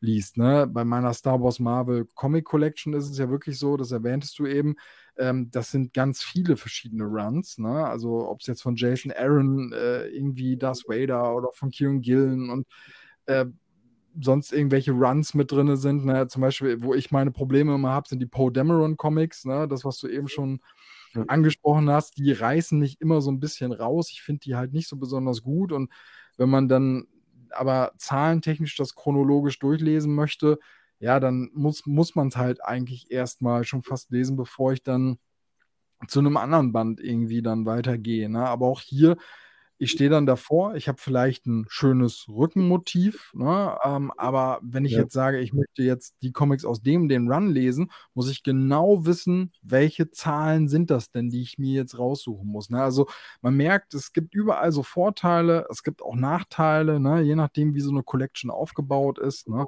liest. Ne? Bei meiner Star Wars Marvel Comic Collection ist es ja wirklich so, das erwähntest du eben, ähm, das sind ganz viele verschiedene Runs. Ne? Also ob es jetzt von Jason Aaron äh, irgendwie Darth Vader oder von Kieran Gillen und äh, sonst irgendwelche Runs mit drin sind. Ne? Zum Beispiel, wo ich meine Probleme immer habe, sind die Poe Dameron Comics. Ne? Das, was du eben schon ja. angesprochen hast, die reißen mich immer so ein bisschen raus. Ich finde die halt nicht so besonders gut. Und wenn man dann aber zahlentechnisch das chronologisch durchlesen möchte, ja, dann muss, muss man es halt eigentlich erstmal schon fast lesen, bevor ich dann zu einem anderen Band irgendwie dann weitergehe. Ne? Aber auch hier ich stehe dann davor, ich habe vielleicht ein schönes Rückenmotiv, ne? ähm, aber wenn ich ja. jetzt sage, ich möchte jetzt die Comics aus dem, den Run lesen, muss ich genau wissen, welche Zahlen sind das denn, die ich mir jetzt raussuchen muss. Ne? Also man merkt, es gibt überall so Vorteile, es gibt auch Nachteile, ne? je nachdem, wie so eine Collection aufgebaut ist. Ne?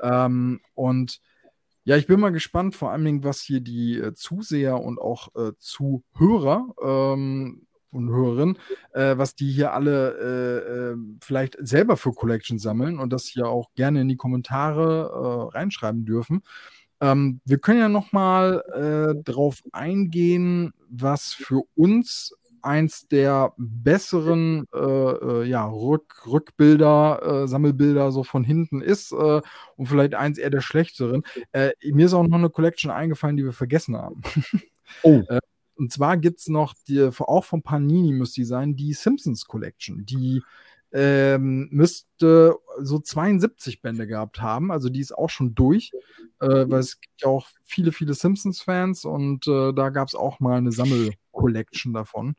Ähm, und ja, ich bin mal gespannt, vor allen Dingen, was hier die äh, Zuseher und auch äh, Zuhörer ähm, und Hörerinnen, äh, was die hier alle äh, äh, vielleicht selber für Collections sammeln und das hier auch gerne in die Kommentare äh, reinschreiben dürfen. Ähm, wir können ja noch mal äh, darauf eingehen, was für uns eins der besseren äh, äh, ja, Rück, Rückbilder, äh, Sammelbilder so von hinten ist äh, und vielleicht eins eher der schlechteren. Äh, mir ist auch noch eine Collection eingefallen, die wir vergessen haben. Oh. Und zwar gibt es noch, die, auch von Panini müsste die sein, die Simpsons Collection, die ähm, müsste so 72 Bände gehabt haben. Also die ist auch schon durch, äh, weil es gibt ja auch viele, viele Simpsons-Fans und äh, da gab es auch mal eine Sammel-Collection davon.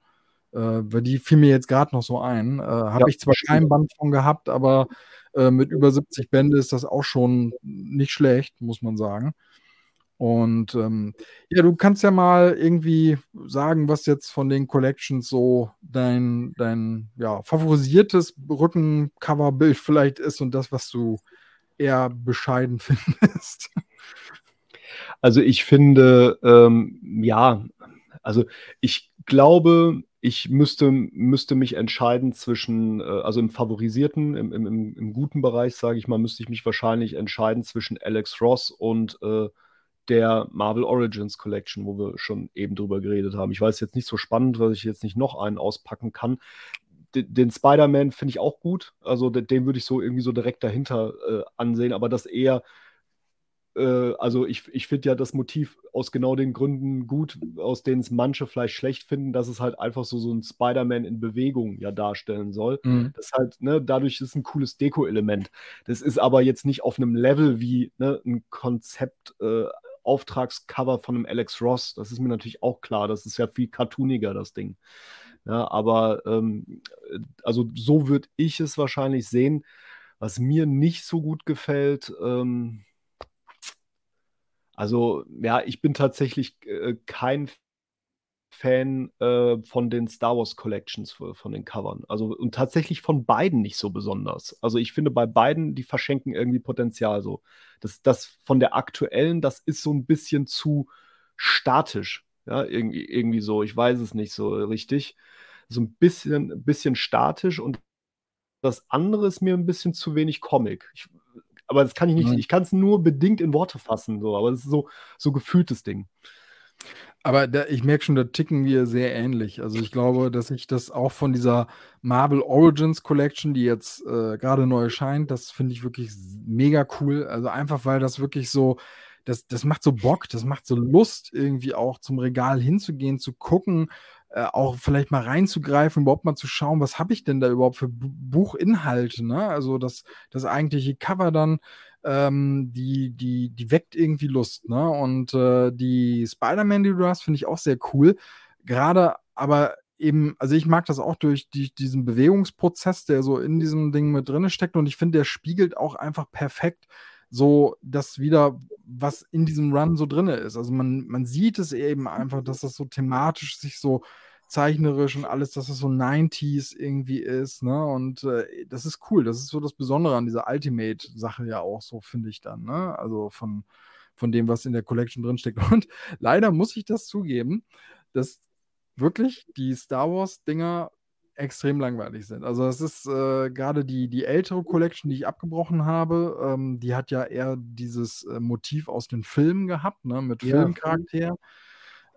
Äh, weil die fiel mir jetzt gerade noch so ein. Äh, Habe ja, ich zwar keinen Band von gehabt, aber äh, mit über 70 Bände ist das auch schon nicht schlecht, muss man sagen. Und ähm, ja, du kannst ja mal irgendwie sagen, was jetzt von den Collections so dein, dein ja, favorisiertes Rückencoverbild vielleicht ist und das, was du eher bescheiden findest. Also ich finde, ähm, ja, also ich glaube, ich müsste, müsste mich entscheiden zwischen, äh, also im favorisierten, im, im, im guten Bereich, sage ich mal, müsste ich mich wahrscheinlich entscheiden zwischen Alex Ross und äh, der Marvel Origins Collection, wo wir schon eben drüber geredet haben. Ich weiß jetzt nicht so spannend, weil ich jetzt nicht noch einen auspacken kann. Den, den Spider-Man finde ich auch gut. Also den, den würde ich so irgendwie so direkt dahinter äh, ansehen, aber das eher äh, also ich, ich finde ja das Motiv aus genau den Gründen gut, aus denen es manche vielleicht schlecht finden, dass es halt einfach so, so ein Spider-Man in Bewegung ja darstellen soll. Mhm. Das halt, ne, dadurch ist ein cooles Deko-Element. Das ist aber jetzt nicht auf einem Level wie ne, ein Konzept. Äh, Auftragscover von einem Alex Ross. Das ist mir natürlich auch klar. Das ist ja viel cartooniger, das Ding. Ja, aber ähm, also so würde ich es wahrscheinlich sehen. Was mir nicht so gut gefällt, ähm, also ja, ich bin tatsächlich äh, kein Fan äh, von den Star Wars Collections von den Covern. Also und tatsächlich von beiden nicht so besonders. Also ich finde bei beiden, die verschenken irgendwie Potenzial so. Das, das von der aktuellen, das ist so ein bisschen zu statisch. Ja, irgendwie, irgendwie so. Ich weiß es nicht so richtig. So ein bisschen, bisschen statisch und das andere ist mir ein bisschen zu wenig Comic. Ich, aber das kann ich nicht, mhm. ich kann es nur bedingt in Worte fassen, so, aber es ist so, so gefühltes Ding. Aber da, ich merke schon, da ticken wir sehr ähnlich. Also ich glaube, dass ich das auch von dieser Marvel Origins Collection, die jetzt äh, gerade neu erscheint, das finde ich wirklich mega cool. Also einfach, weil das wirklich so, das, das macht so Bock, das macht so Lust, irgendwie auch zum Regal hinzugehen, zu gucken, äh, auch vielleicht mal reinzugreifen, überhaupt mal zu schauen, was habe ich denn da überhaupt für Buchinhalte, ne? Also das, das eigentliche Cover dann, ähm, die, die, die weckt irgendwie Lust, ne? Und äh, die Spider-Man, die du hast, finde ich auch sehr cool. Gerade aber eben, also ich mag das auch durch die, diesen Bewegungsprozess, der so in diesem Ding mit drin steckt und ich finde, der spiegelt auch einfach perfekt so das wieder, was in diesem Run so drin ist. Also man, man sieht es eben einfach, dass das so thematisch sich so zeichnerisch und alles, dass es so 90s irgendwie ist, ne? Und äh, das ist cool. Das ist so das Besondere an dieser Ultimate-Sache ja auch, so finde ich dann, ne? Also von, von dem, was in der Collection drinsteckt. Und leider muss ich das zugeben, dass wirklich die Star Wars-Dinger extrem langweilig sind. Also es ist äh, gerade die, die ältere Collection, die ich abgebrochen habe, ähm, die hat ja eher dieses äh, Motiv aus den Filmen gehabt, ne, mit ja. Filmcharakteren.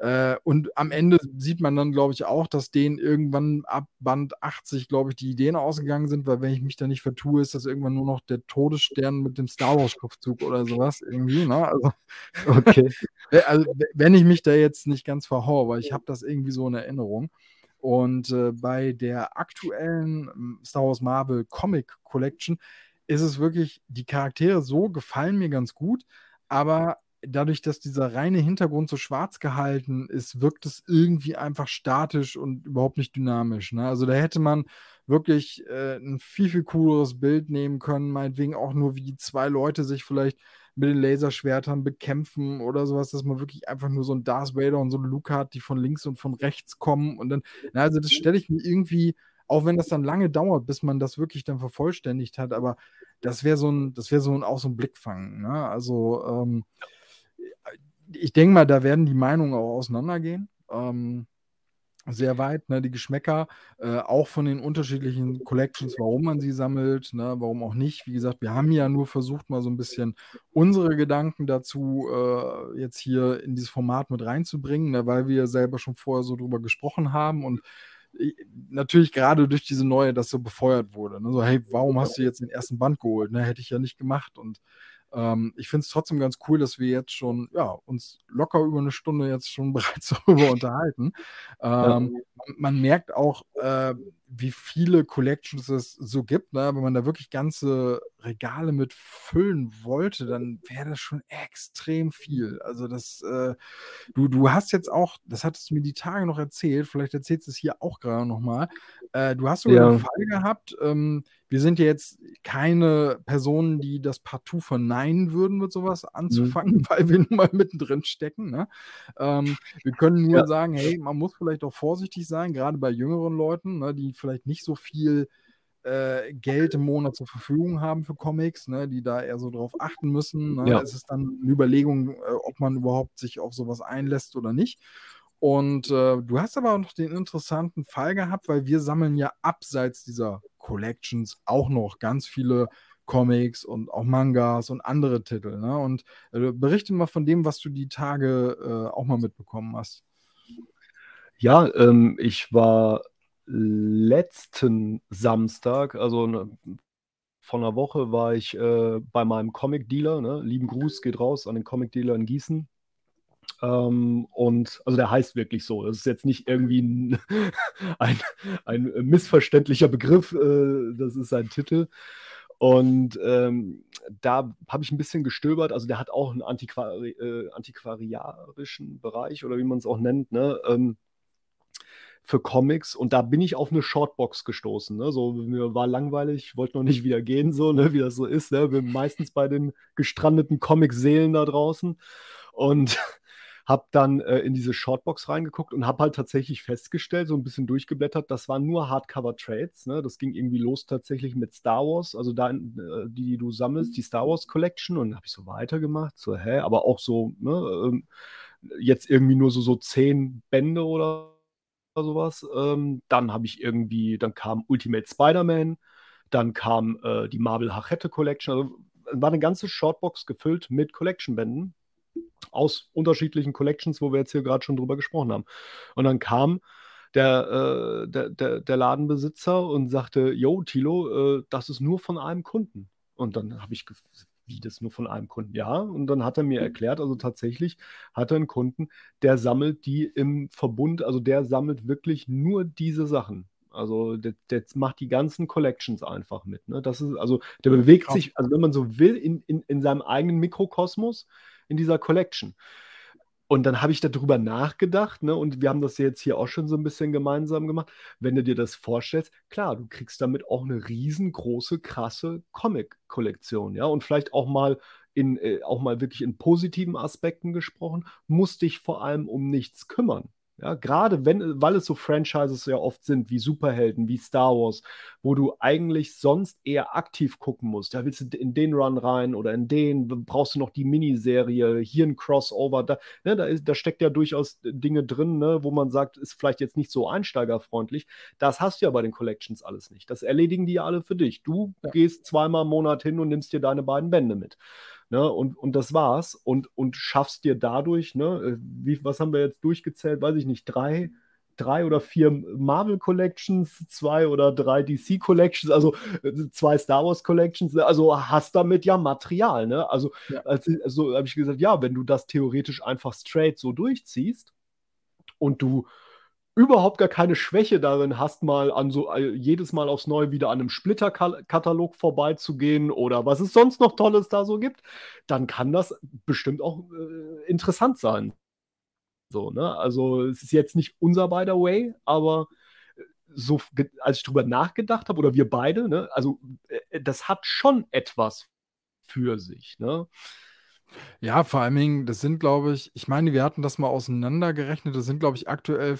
Äh, und am Ende sieht man dann, glaube ich, auch, dass denen irgendwann ab Band 80, glaube ich, die Ideen ausgegangen sind, weil wenn ich mich da nicht vertue, ist das irgendwann nur noch der Todesstern mit dem Star Wars-Schriftzug oder sowas irgendwie. Ne? Also, okay. also, wenn ich mich da jetzt nicht ganz verhaue, weil ich habe das irgendwie so in Erinnerung. Und äh, bei der aktuellen hm, Star Wars Marvel Comic Collection ist es wirklich, die Charaktere so gefallen mir ganz gut, aber dadurch, dass dieser reine Hintergrund so schwarz gehalten ist, wirkt es irgendwie einfach statisch und überhaupt nicht dynamisch. Ne? Also da hätte man wirklich äh, ein viel, viel cooleres Bild nehmen können, meinetwegen auch nur, wie zwei Leute sich vielleicht mit den Laserschwertern bekämpfen oder sowas, dass man wirklich einfach nur so ein Darth Vader und so ein Luke hat, die von links und von rechts kommen und dann, na, also das stelle ich mir irgendwie, auch wenn das dann lange dauert, bis man das wirklich dann vervollständigt hat, aber das wäre so ein, das wäre so ein, auch so ein Blickfang, ne? Also, ähm, ich denke mal, da werden die Meinungen auch auseinandergehen. Ähm, sehr weit, ne, die Geschmäcker, äh, auch von den unterschiedlichen Collections, warum man sie sammelt, ne, warum auch nicht. Wie gesagt, wir haben ja nur versucht, mal so ein bisschen unsere Gedanken dazu äh, jetzt hier in dieses Format mit reinzubringen, ne, weil wir selber schon vorher so drüber gesprochen haben und natürlich gerade durch diese neue, das so befeuert wurde. Ne? So, hey, warum hast du jetzt den ersten Band geholt? Ne? Hätte ich ja nicht gemacht. Und ähm, ich finde es trotzdem ganz cool, dass wir jetzt schon, ja, uns locker über eine Stunde jetzt schon bereits darüber unterhalten. Ähm, ja. Man merkt auch, äh, wie viele Collections es so gibt. Ne? Wenn man da wirklich ganze Regale mit füllen wollte, dann wäre das schon extrem viel. Also das, äh, du, du hast jetzt auch, das hattest du mir die Tage noch erzählt, vielleicht erzählst du es hier auch gerade nochmal. Äh, du hast sogar ja. einen Fall gehabt, ähm, wir sind ja jetzt keine Personen, die das partout verneinen würden, mit sowas anzufangen, mhm. weil wir nun mal mittendrin stecken. Ne? Ähm, wir können nur ja. sagen, hey, man muss vielleicht auch vorsichtig sein, gerade bei jüngeren Leuten, ne, die vielleicht nicht so viel äh, Geld im Monat zur Verfügung haben für Comics, ne, die da eher so drauf achten müssen. Ne? Ja. Es ist dann eine Überlegung, äh, ob man überhaupt sich auf sowas einlässt oder nicht. Und äh, du hast aber auch noch den interessanten Fall gehabt, weil wir sammeln ja abseits dieser Collections auch noch ganz viele Comics und auch Mangas und andere Titel. Ne? Und äh, berichte mal von dem, was du die Tage äh, auch mal mitbekommen hast. Ja, ähm, ich war letzten Samstag, also ne, vor einer Woche, war ich äh, bei meinem Comic-Dealer. Ne? Lieben Gruß geht raus an den Comic-Dealer in Gießen. Ähm, und also der heißt wirklich so. Das ist jetzt nicht irgendwie ein, ein, ein missverständliquariater Begriff, äh, das ist sein Titel. Und ähm, da habe ich ein bisschen gestöbert. Also der hat auch einen Antiquari äh, antiquariarischen Bereich oder wie man es auch nennt. Ne? Ähm, für Comics und da bin ich auf eine Shortbox gestoßen. Ne? So, mir war langweilig, wollte noch nicht wieder gehen, so, ne? wie das so ist. Ne? Wir meistens bei den gestrandeten Comic-Seelen da draußen. Und habe dann äh, in diese Shortbox reingeguckt und habe halt tatsächlich festgestellt, so ein bisschen durchgeblättert, das waren nur Hardcover-Trades. Ne? Das ging irgendwie los tatsächlich mit Star Wars, also da, äh, die, die du sammelst, die Star Wars Collection. Und habe ich so weitergemacht, so, hä, aber auch so, ne, ähm, jetzt irgendwie nur so, so zehn Bände oder sowas. Ähm, dann habe ich irgendwie, dann kam Ultimate Spider-Man, dann kam äh, die Marvel Hachette Collection. Also war eine ganze Shortbox gefüllt mit Collection-Bänden aus unterschiedlichen Collections, wo wir jetzt hier gerade schon drüber gesprochen haben. Und dann kam der, äh, der, der, der, Ladenbesitzer und sagte, Jo, Tilo, äh, das ist nur von einem Kunden. Und dann habe ich wie das nur von einem Kunden? Ja, und dann hat er mir erklärt, also tatsächlich hat er einen Kunden, der sammelt die im Verbund, also der sammelt wirklich nur diese Sachen. Also der, der macht die ganzen Collections einfach mit. Ne? Das ist, also der bewegt sich, also wenn man so will, in, in, in seinem eigenen Mikrokosmos in dieser Collection. Und dann habe ich darüber nachgedacht, ne, und wir haben das jetzt hier auch schon so ein bisschen gemeinsam gemacht. Wenn du dir das vorstellst, klar, du kriegst damit auch eine riesengroße, krasse Comic-Kollektion, ja, und vielleicht auch mal in, äh, auch mal wirklich in positiven Aspekten gesprochen, musst dich vor allem um nichts kümmern. Ja, gerade wenn, weil es so Franchises ja oft sind, wie Superhelden, wie Star Wars, wo du eigentlich sonst eher aktiv gucken musst. Ja, willst du in den Run rein oder in den, brauchst du noch die Miniserie, hier ein Crossover, da, ne, da, ist, da steckt ja durchaus Dinge drin, ne, wo man sagt, ist vielleicht jetzt nicht so einsteigerfreundlich. Das hast du ja bei den Collections alles nicht. Das erledigen die ja alle für dich. Du ja. gehst zweimal im Monat hin und nimmst dir deine beiden Bände mit. Ne? Und, und das war's. Und, und schaffst dir dadurch, ne, äh, wie, was haben wir jetzt durchgezählt? Weiß ich nicht, drei, drei oder vier Marvel Collections, zwei oder drei DC Collections, also äh, zwei Star Wars Collections, ne? also hast damit ja Material, ne? Also, ja. also habe ich gesagt, ja, wenn du das theoretisch einfach straight so durchziehst und du überhaupt gar keine Schwäche darin hast, mal an so äh, jedes Mal aufs Neue wieder an einem Splitterkatalog vorbeizugehen oder was es sonst noch Tolles da so gibt, dann kann das bestimmt auch äh, interessant sein. So, ne? Also es ist jetzt nicht unser by the way, aber äh, so als ich drüber nachgedacht habe, oder wir beide, ne, also äh, das hat schon etwas für sich, ne? Ja, vor allen Dingen, das sind, glaube ich, ich meine, wir hatten das mal auseinandergerechnet, das sind, glaube ich, aktuell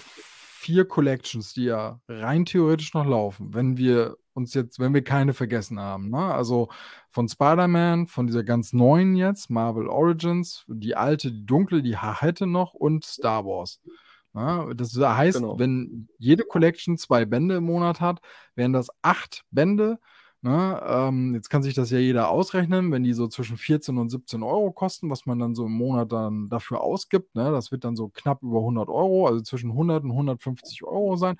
vier Collections, die ja rein theoretisch noch laufen, wenn wir uns jetzt, wenn wir keine vergessen haben. Ne? Also von Spider-Man, von dieser ganz neuen jetzt, Marvel Origins, die alte, die dunkle, die hätte noch und Star Wars. Ja, das heißt, genau. wenn jede Collection zwei Bände im Monat hat, wären das acht Bände. Ne? Ähm, jetzt kann sich das ja jeder ausrechnen, wenn die so zwischen 14 und 17 Euro kosten, was man dann so im Monat dann dafür ausgibt. Ne? Das wird dann so knapp über 100 Euro, also zwischen 100 und 150 Euro sein.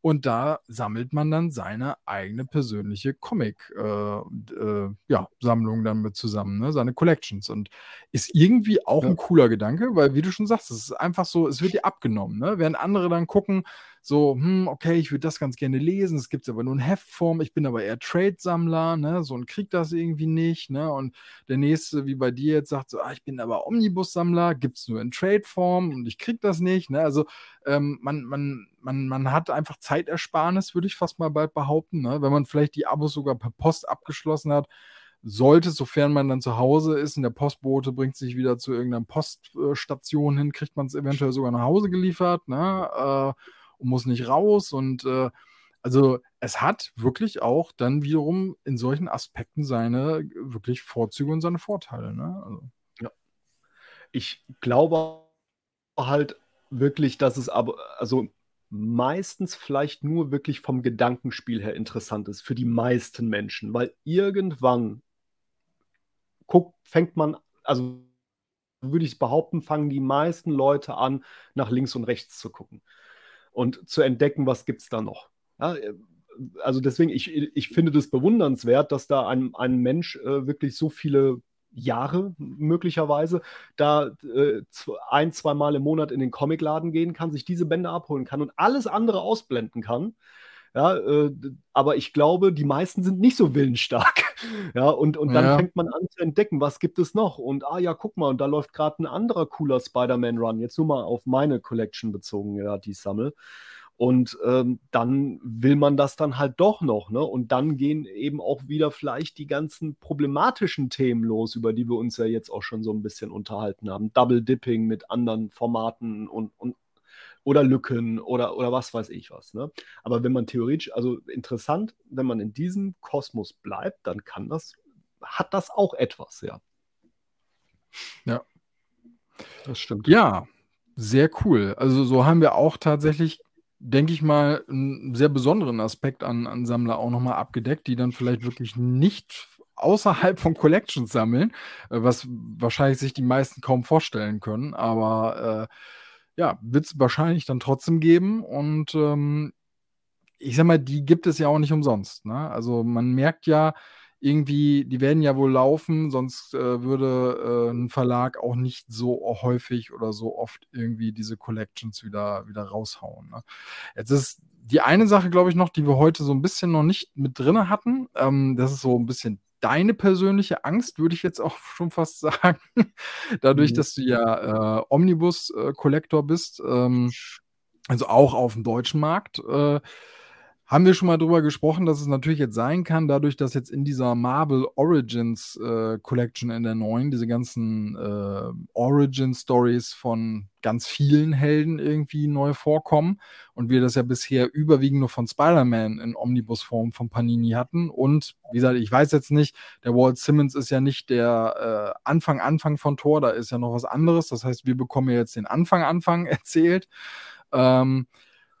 Und da sammelt man dann seine eigene persönliche Comic-Sammlung äh, äh, ja, dann mit zusammen, ne? seine Collections. Und ist irgendwie auch ja. ein cooler Gedanke, weil, wie du schon sagst, es ist einfach so, es wird dir abgenommen. Ne? Während andere dann gucken, so, hm, okay, ich würde das ganz gerne lesen, es gibt aber nur in Heftform, ich bin aber eher Trade-Sammler, ne, so und krieg das irgendwie nicht, ne, und der nächste, wie bei dir jetzt, sagt so, ah, ich bin aber Omnibus-Sammler, gibt es nur in Trade-Form und ich krieg das nicht, ne, also ähm, man, man, man, man hat einfach Zeitersparnis, würde ich fast mal bald behaupten, ne, wenn man vielleicht die Abos sogar per Post abgeschlossen hat, sollte, sofern man dann zu Hause ist und der Postbote bringt sich wieder zu irgendeiner Poststation hin, kriegt man es eventuell sogar nach Hause geliefert, ne, äh, und muss nicht raus. Und äh, also es hat wirklich auch dann wiederum in solchen Aspekten seine wirklich Vorzüge und seine Vorteile. Ne? Also. Ja. Ich glaube halt wirklich, dass es aber, also meistens vielleicht nur wirklich vom Gedankenspiel her interessant ist für die meisten Menschen, weil irgendwann guckt, fängt man, also würde ich behaupten, fangen die meisten Leute an, nach links und rechts zu gucken und zu entdecken, was gibt es da noch. Ja, also deswegen, ich, ich finde das bewundernswert, dass da ein, ein Mensch äh, wirklich so viele Jahre möglicherweise da äh, ein, zwei Mal im Monat in den Comicladen gehen kann, sich diese Bände abholen kann und alles andere ausblenden kann. Ja, äh, aber ich glaube, die meisten sind nicht so willensstark. Ja, und, und dann ja. fängt man an zu entdecken, was gibt es noch? Und ah ja, guck mal, und da läuft gerade ein anderer cooler Spider-Man-Run. Jetzt nur mal auf meine Collection bezogen, ja, die ich sammle. Und ähm, dann will man das dann halt doch noch, ne? Und dann gehen eben auch wieder vielleicht die ganzen problematischen Themen los, über die wir uns ja jetzt auch schon so ein bisschen unterhalten haben. Double Dipping mit anderen Formaten und, und oder Lücken oder, oder was weiß ich was. Ne? Aber wenn man theoretisch, also interessant, wenn man in diesem Kosmos bleibt, dann kann das, hat das auch etwas, ja. Ja. Das stimmt. Ja, sehr cool. Also so haben wir auch tatsächlich, denke ich mal, einen sehr besonderen Aspekt an, an Sammler auch nochmal abgedeckt, die dann vielleicht wirklich nicht außerhalb von Collections sammeln, äh, was wahrscheinlich sich die meisten kaum vorstellen können. Aber äh, ja, wird es wahrscheinlich dann trotzdem geben. Und ähm, ich sag mal, die gibt es ja auch nicht umsonst. Ne? Also man merkt ja irgendwie, die werden ja wohl laufen, sonst äh, würde äh, ein Verlag auch nicht so häufig oder so oft irgendwie diese Collections wieder, wieder raushauen. Ne? Jetzt ist die eine Sache, glaube ich, noch, die wir heute so ein bisschen noch nicht mit drin hatten. Ähm, das ist so ein bisschen deine persönliche Angst, würde ich jetzt auch schon fast sagen, dadurch, mhm. dass du ja äh, Omnibus-Kollektor bist, ähm, also auch auf dem deutschen Markt. Äh, haben wir schon mal drüber gesprochen, dass es natürlich jetzt sein kann, dadurch, dass jetzt in dieser Marvel Origins äh, Collection in der neuen diese ganzen äh, Origin Stories von ganz vielen Helden irgendwie neu vorkommen und wir das ja bisher überwiegend nur von Spider-Man in Omnibus-Form von Panini hatten. Und wie gesagt, ich weiß jetzt nicht, der Walt Simmons ist ja nicht der äh, Anfang, Anfang von Thor, da ist ja noch was anderes. Das heißt, wir bekommen ja jetzt den Anfang, Anfang erzählt. Ähm,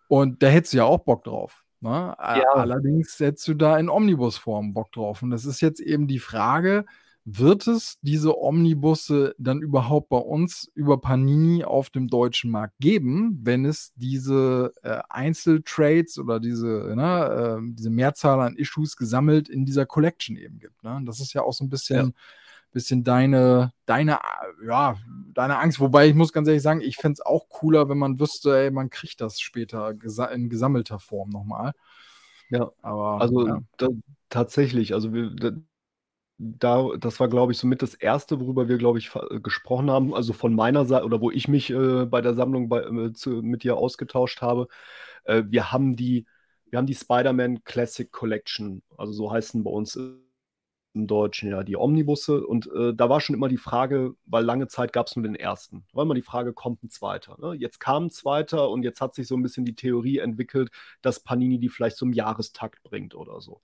und da hättest du ja auch Bock drauf. Ne? Ja. Allerdings setzt du da in Omnibusform Bock drauf. Und das ist jetzt eben die Frage, wird es diese Omnibusse dann überhaupt bei uns über Panini auf dem deutschen Markt geben, wenn es diese äh, Einzeltrades oder diese, ne, äh, diese Mehrzahl an Issues gesammelt in dieser Collection eben gibt? Ne? Das ist ja auch so ein bisschen. Ja bisschen deine, deine, ja, deine Angst. Wobei ich muss ganz ehrlich sagen, ich fände es auch cooler, wenn man wüsste, ey, man kriegt das später gesa in gesammelter Form nochmal. Ja, aber also ja. Da, tatsächlich, also wir, da, das war, glaube ich, somit das erste, worüber wir, glaube ich, gesprochen haben, also von meiner Seite oder wo ich mich äh, bei der Sammlung bei, äh, zu, mit dir ausgetauscht habe. Äh, wir haben die, wir haben die Spider-Man Classic Collection, also so heißen bei uns äh, im Deutschen ja die Omnibusse. Und äh, da war schon immer die Frage, weil lange Zeit gab es nur den ersten. War immer die Frage, kommt ein zweiter? Ne? Jetzt kam ein zweiter und jetzt hat sich so ein bisschen die Theorie entwickelt, dass Panini die vielleicht im Jahrestakt bringt oder so.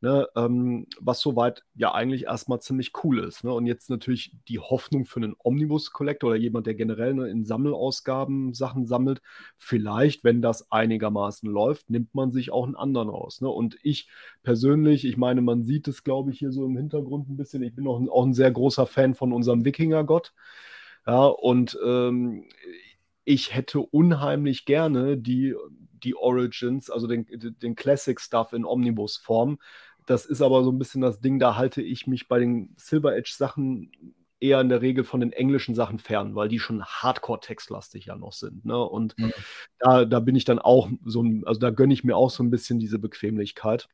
Ne, ähm, was soweit ja eigentlich erstmal ziemlich cool ist. Ne? Und jetzt natürlich die Hoffnung für einen Omnibus-Collector oder jemand, der generell ne, in Sammelausgaben Sachen sammelt, vielleicht, wenn das einigermaßen läuft, nimmt man sich auch einen anderen raus. Ne? Und ich persönlich, ich meine, man sieht es, glaube ich, hier so im Hintergrund ein bisschen, ich bin auch ein, auch ein sehr großer Fan von unserem Wikinger-Gott. Ja, und ähm, ich hätte unheimlich gerne die, die Origins, also den, den Classic-Stuff in Omnibus-Form. Das ist aber so ein bisschen das Ding, da halte ich mich bei den Silver Edge-Sachen eher in der Regel von den englischen Sachen fern, weil die schon hardcore-textlastig ja noch sind. Ne? Und mhm. da, da bin ich dann auch so ein, also da gönne ich mir auch so ein bisschen diese Bequemlichkeit.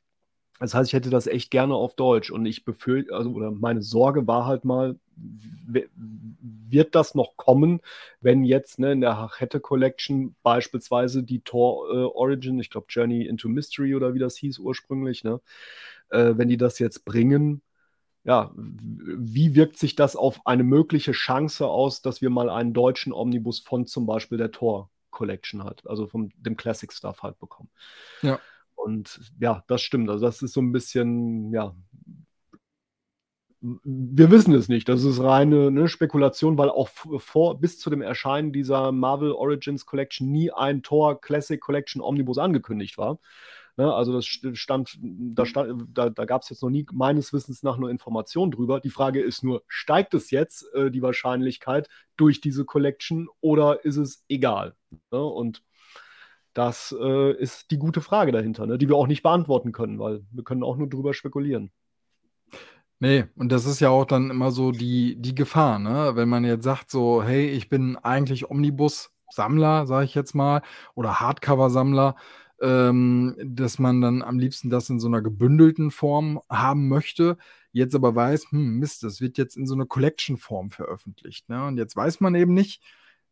Das heißt, ich hätte das echt gerne auf Deutsch und ich befürchte, also oder meine Sorge war halt mal, wird das noch kommen, wenn jetzt ne, in der Hachette Collection beispielsweise die Tor äh, Origin, ich glaube Journey into Mystery oder wie das hieß ursprünglich, ne, äh, wenn die das jetzt bringen, ja, wie wirkt sich das auf eine mögliche Chance aus, dass wir mal einen deutschen Omnibus von zum Beispiel der Tor Collection hat, also von dem Classic Stuff halt bekommen. Ja. Und ja, das stimmt. Also das ist so ein bisschen, ja, wir wissen es nicht. Das ist reine ne, Spekulation, weil auch vor, bis zu dem Erscheinen dieser Marvel Origins Collection nie ein Tor Classic Collection Omnibus angekündigt war. Ne, also das stand, da, stand, da, da gab es jetzt noch nie meines Wissens nach nur Informationen drüber. Die Frage ist nur, steigt es jetzt äh, die Wahrscheinlichkeit durch diese Collection oder ist es egal? Ne? Und das äh, ist die gute Frage dahinter, ne? die wir auch nicht beantworten können, weil wir können auch nur drüber spekulieren. Nee, und das ist ja auch dann immer so die, die Gefahr, ne? Wenn man jetzt sagt, so, hey, ich bin eigentlich Omnibus-Sammler, sage ich jetzt mal, oder Hardcover-Sammler, ähm, dass man dann am liebsten das in so einer gebündelten Form haben möchte, jetzt aber weiß, hm, Mist, das wird jetzt in so einer Collection-Form veröffentlicht. Ne? Und jetzt weiß man eben nicht,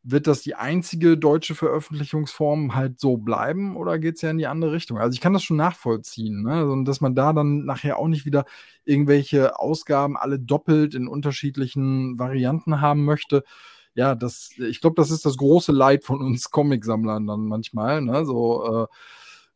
wird das die einzige deutsche Veröffentlichungsform halt so bleiben oder geht es ja in die andere Richtung? Also ich kann das schon nachvollziehen, ne? und dass man da dann nachher auch nicht wieder irgendwelche Ausgaben alle doppelt in unterschiedlichen Varianten haben möchte. Ja, das, ich glaube, das ist das große Leid von uns Comicsammlern dann manchmal, ne? So, äh,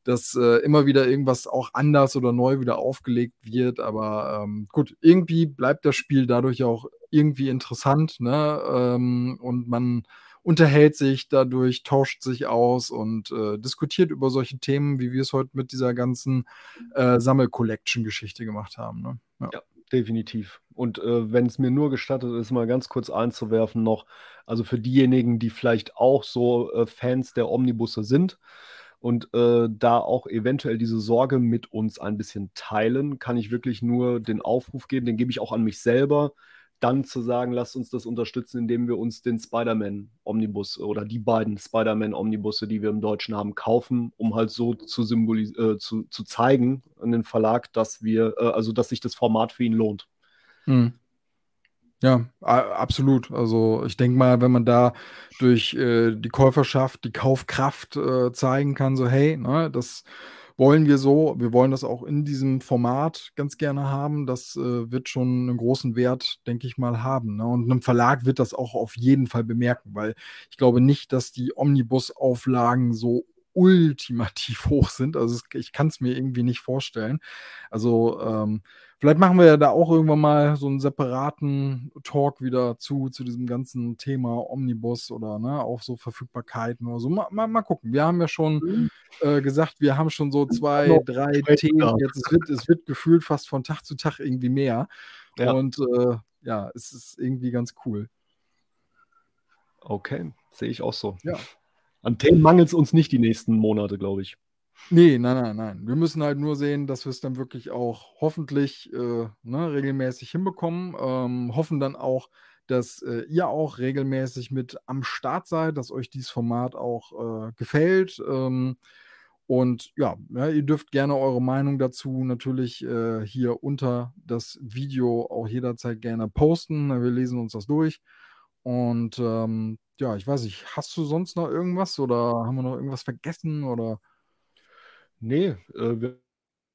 dass äh, immer wieder irgendwas auch anders oder neu wieder aufgelegt wird. Aber ähm, gut, irgendwie bleibt das Spiel dadurch auch irgendwie interessant, ne? Ähm, und man unterhält sich dadurch, tauscht sich aus und äh, diskutiert über solche Themen, wie wir es heute mit dieser ganzen äh, Sammel-Collection-Geschichte gemacht haben. Ne? Ja. ja. definitiv. Und äh, wenn es mir nur gestattet ist, mal ganz kurz einzuwerfen noch, also für diejenigen, die vielleicht auch so äh, Fans der Omnibusse sind, und äh, da auch eventuell diese Sorge mit uns ein bisschen teilen, kann ich wirklich nur den Aufruf geben, den gebe ich auch an mich selber dann zu sagen, lasst uns das unterstützen, indem wir uns den Spider-Man-Omnibus oder die beiden Spider-Man-Omnibusse, die wir im Deutschen haben, kaufen, um halt so zu, äh, zu, zu zeigen an den Verlag, dass wir, äh, also dass sich das Format für ihn lohnt. Hm. Ja, absolut. Also ich denke mal, wenn man da durch äh, die Käuferschaft, die Kaufkraft äh, zeigen kann, so hey, ne, das wollen wir so. Wir wollen das auch in diesem Format ganz gerne haben. Das äh, wird schon einen großen Wert, denke ich mal, haben. Ne? Und einem Verlag wird das auch auf jeden Fall bemerken, weil ich glaube nicht, dass die Omnibus-Auflagen so ultimativ hoch sind. Also ich kann es mir irgendwie nicht vorstellen. Also ähm, Vielleicht machen wir ja da auch irgendwann mal so einen separaten Talk wieder zu, zu diesem ganzen Thema Omnibus oder ne, auch so Verfügbarkeiten oder so. Mal, mal, mal gucken. Wir haben ja schon mhm. äh, gesagt, wir haben schon so zwei, drei Themen. Jetzt es wird es wird gefühlt fast von Tag zu Tag irgendwie mehr. Ja. Und äh, ja, es ist irgendwie ganz cool. Okay, sehe ich auch so. Ja. An Themen mangelt es uns nicht die nächsten Monate, glaube ich. Nee, nein, nein, nein. Wir müssen halt nur sehen, dass wir es dann wirklich auch hoffentlich äh, ne, regelmäßig hinbekommen. Ähm, hoffen dann auch, dass äh, ihr auch regelmäßig mit am Start seid, dass euch dieses Format auch äh, gefällt. Ähm, und ja, ja, ihr dürft gerne eure Meinung dazu natürlich äh, hier unter das Video auch jederzeit gerne posten. Wir lesen uns das durch. Und ähm, ja, ich weiß nicht, hast du sonst noch irgendwas oder haben wir noch irgendwas vergessen oder? Nee, äh, wir,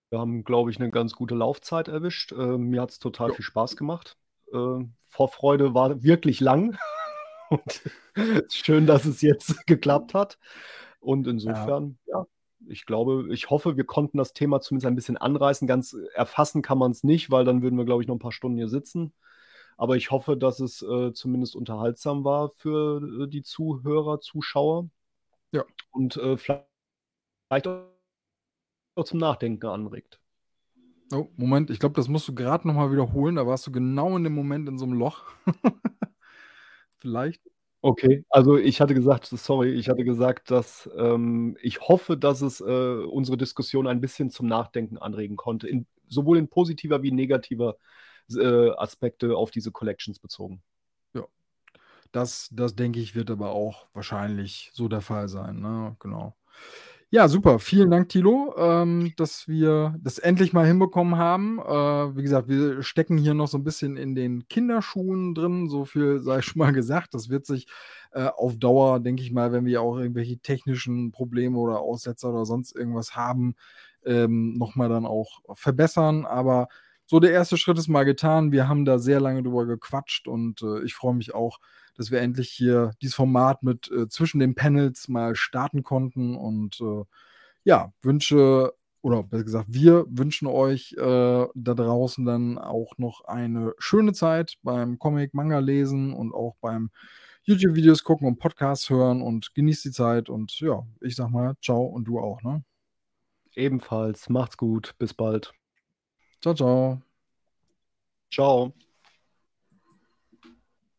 wir haben, glaube ich, eine ganz gute Laufzeit erwischt. Äh, mir hat es total jo. viel Spaß gemacht. Äh, Vorfreude war wirklich lang. Und schön, dass es jetzt geklappt hat. Und insofern, ja. ja. ich glaube, ich hoffe, wir konnten das Thema zumindest ein bisschen anreißen. Ganz erfassen kann man es nicht, weil dann würden wir, glaube ich, noch ein paar Stunden hier sitzen. Aber ich hoffe, dass es äh, zumindest unterhaltsam war für äh, die Zuhörer, Zuschauer. Ja. Und äh, vielleicht auch zum Nachdenken anregt. Oh, Moment, ich glaube, das musst du gerade nochmal wiederholen. Da warst du genau in dem Moment in so einem Loch. Vielleicht. Okay, also ich hatte gesagt, sorry, ich hatte gesagt, dass ähm, ich hoffe, dass es äh, unsere Diskussion ein bisschen zum Nachdenken anregen konnte, in, sowohl in positiver wie negativer äh, Aspekte auf diese Collections bezogen. Ja, das, das denke ich, wird aber auch wahrscheinlich so der Fall sein. Ne? Genau. Ja, super. Vielen Dank, Thilo, ähm, dass wir das endlich mal hinbekommen haben. Äh, wie gesagt, wir stecken hier noch so ein bisschen in den Kinderschuhen drin. So viel sei schon mal gesagt. Das wird sich äh, auf Dauer, denke ich mal, wenn wir auch irgendwelche technischen Probleme oder Aussetzer oder sonst irgendwas haben, ähm, nochmal dann auch verbessern. Aber so der erste Schritt ist mal getan. Wir haben da sehr lange drüber gequatscht und äh, ich freue mich auch, dass wir endlich hier dieses Format mit äh, zwischen den Panels mal starten konnten und äh, ja, wünsche oder besser gesagt, wir wünschen euch äh, da draußen dann auch noch eine schöne Zeit beim Comic, Manga lesen und auch beim YouTube-Videos gucken und Podcasts hören und genießt die Zeit und ja, ich sag mal, ciao und du auch, ne? Ebenfalls, macht's gut, bis bald. Ciao, ciao. Ciao.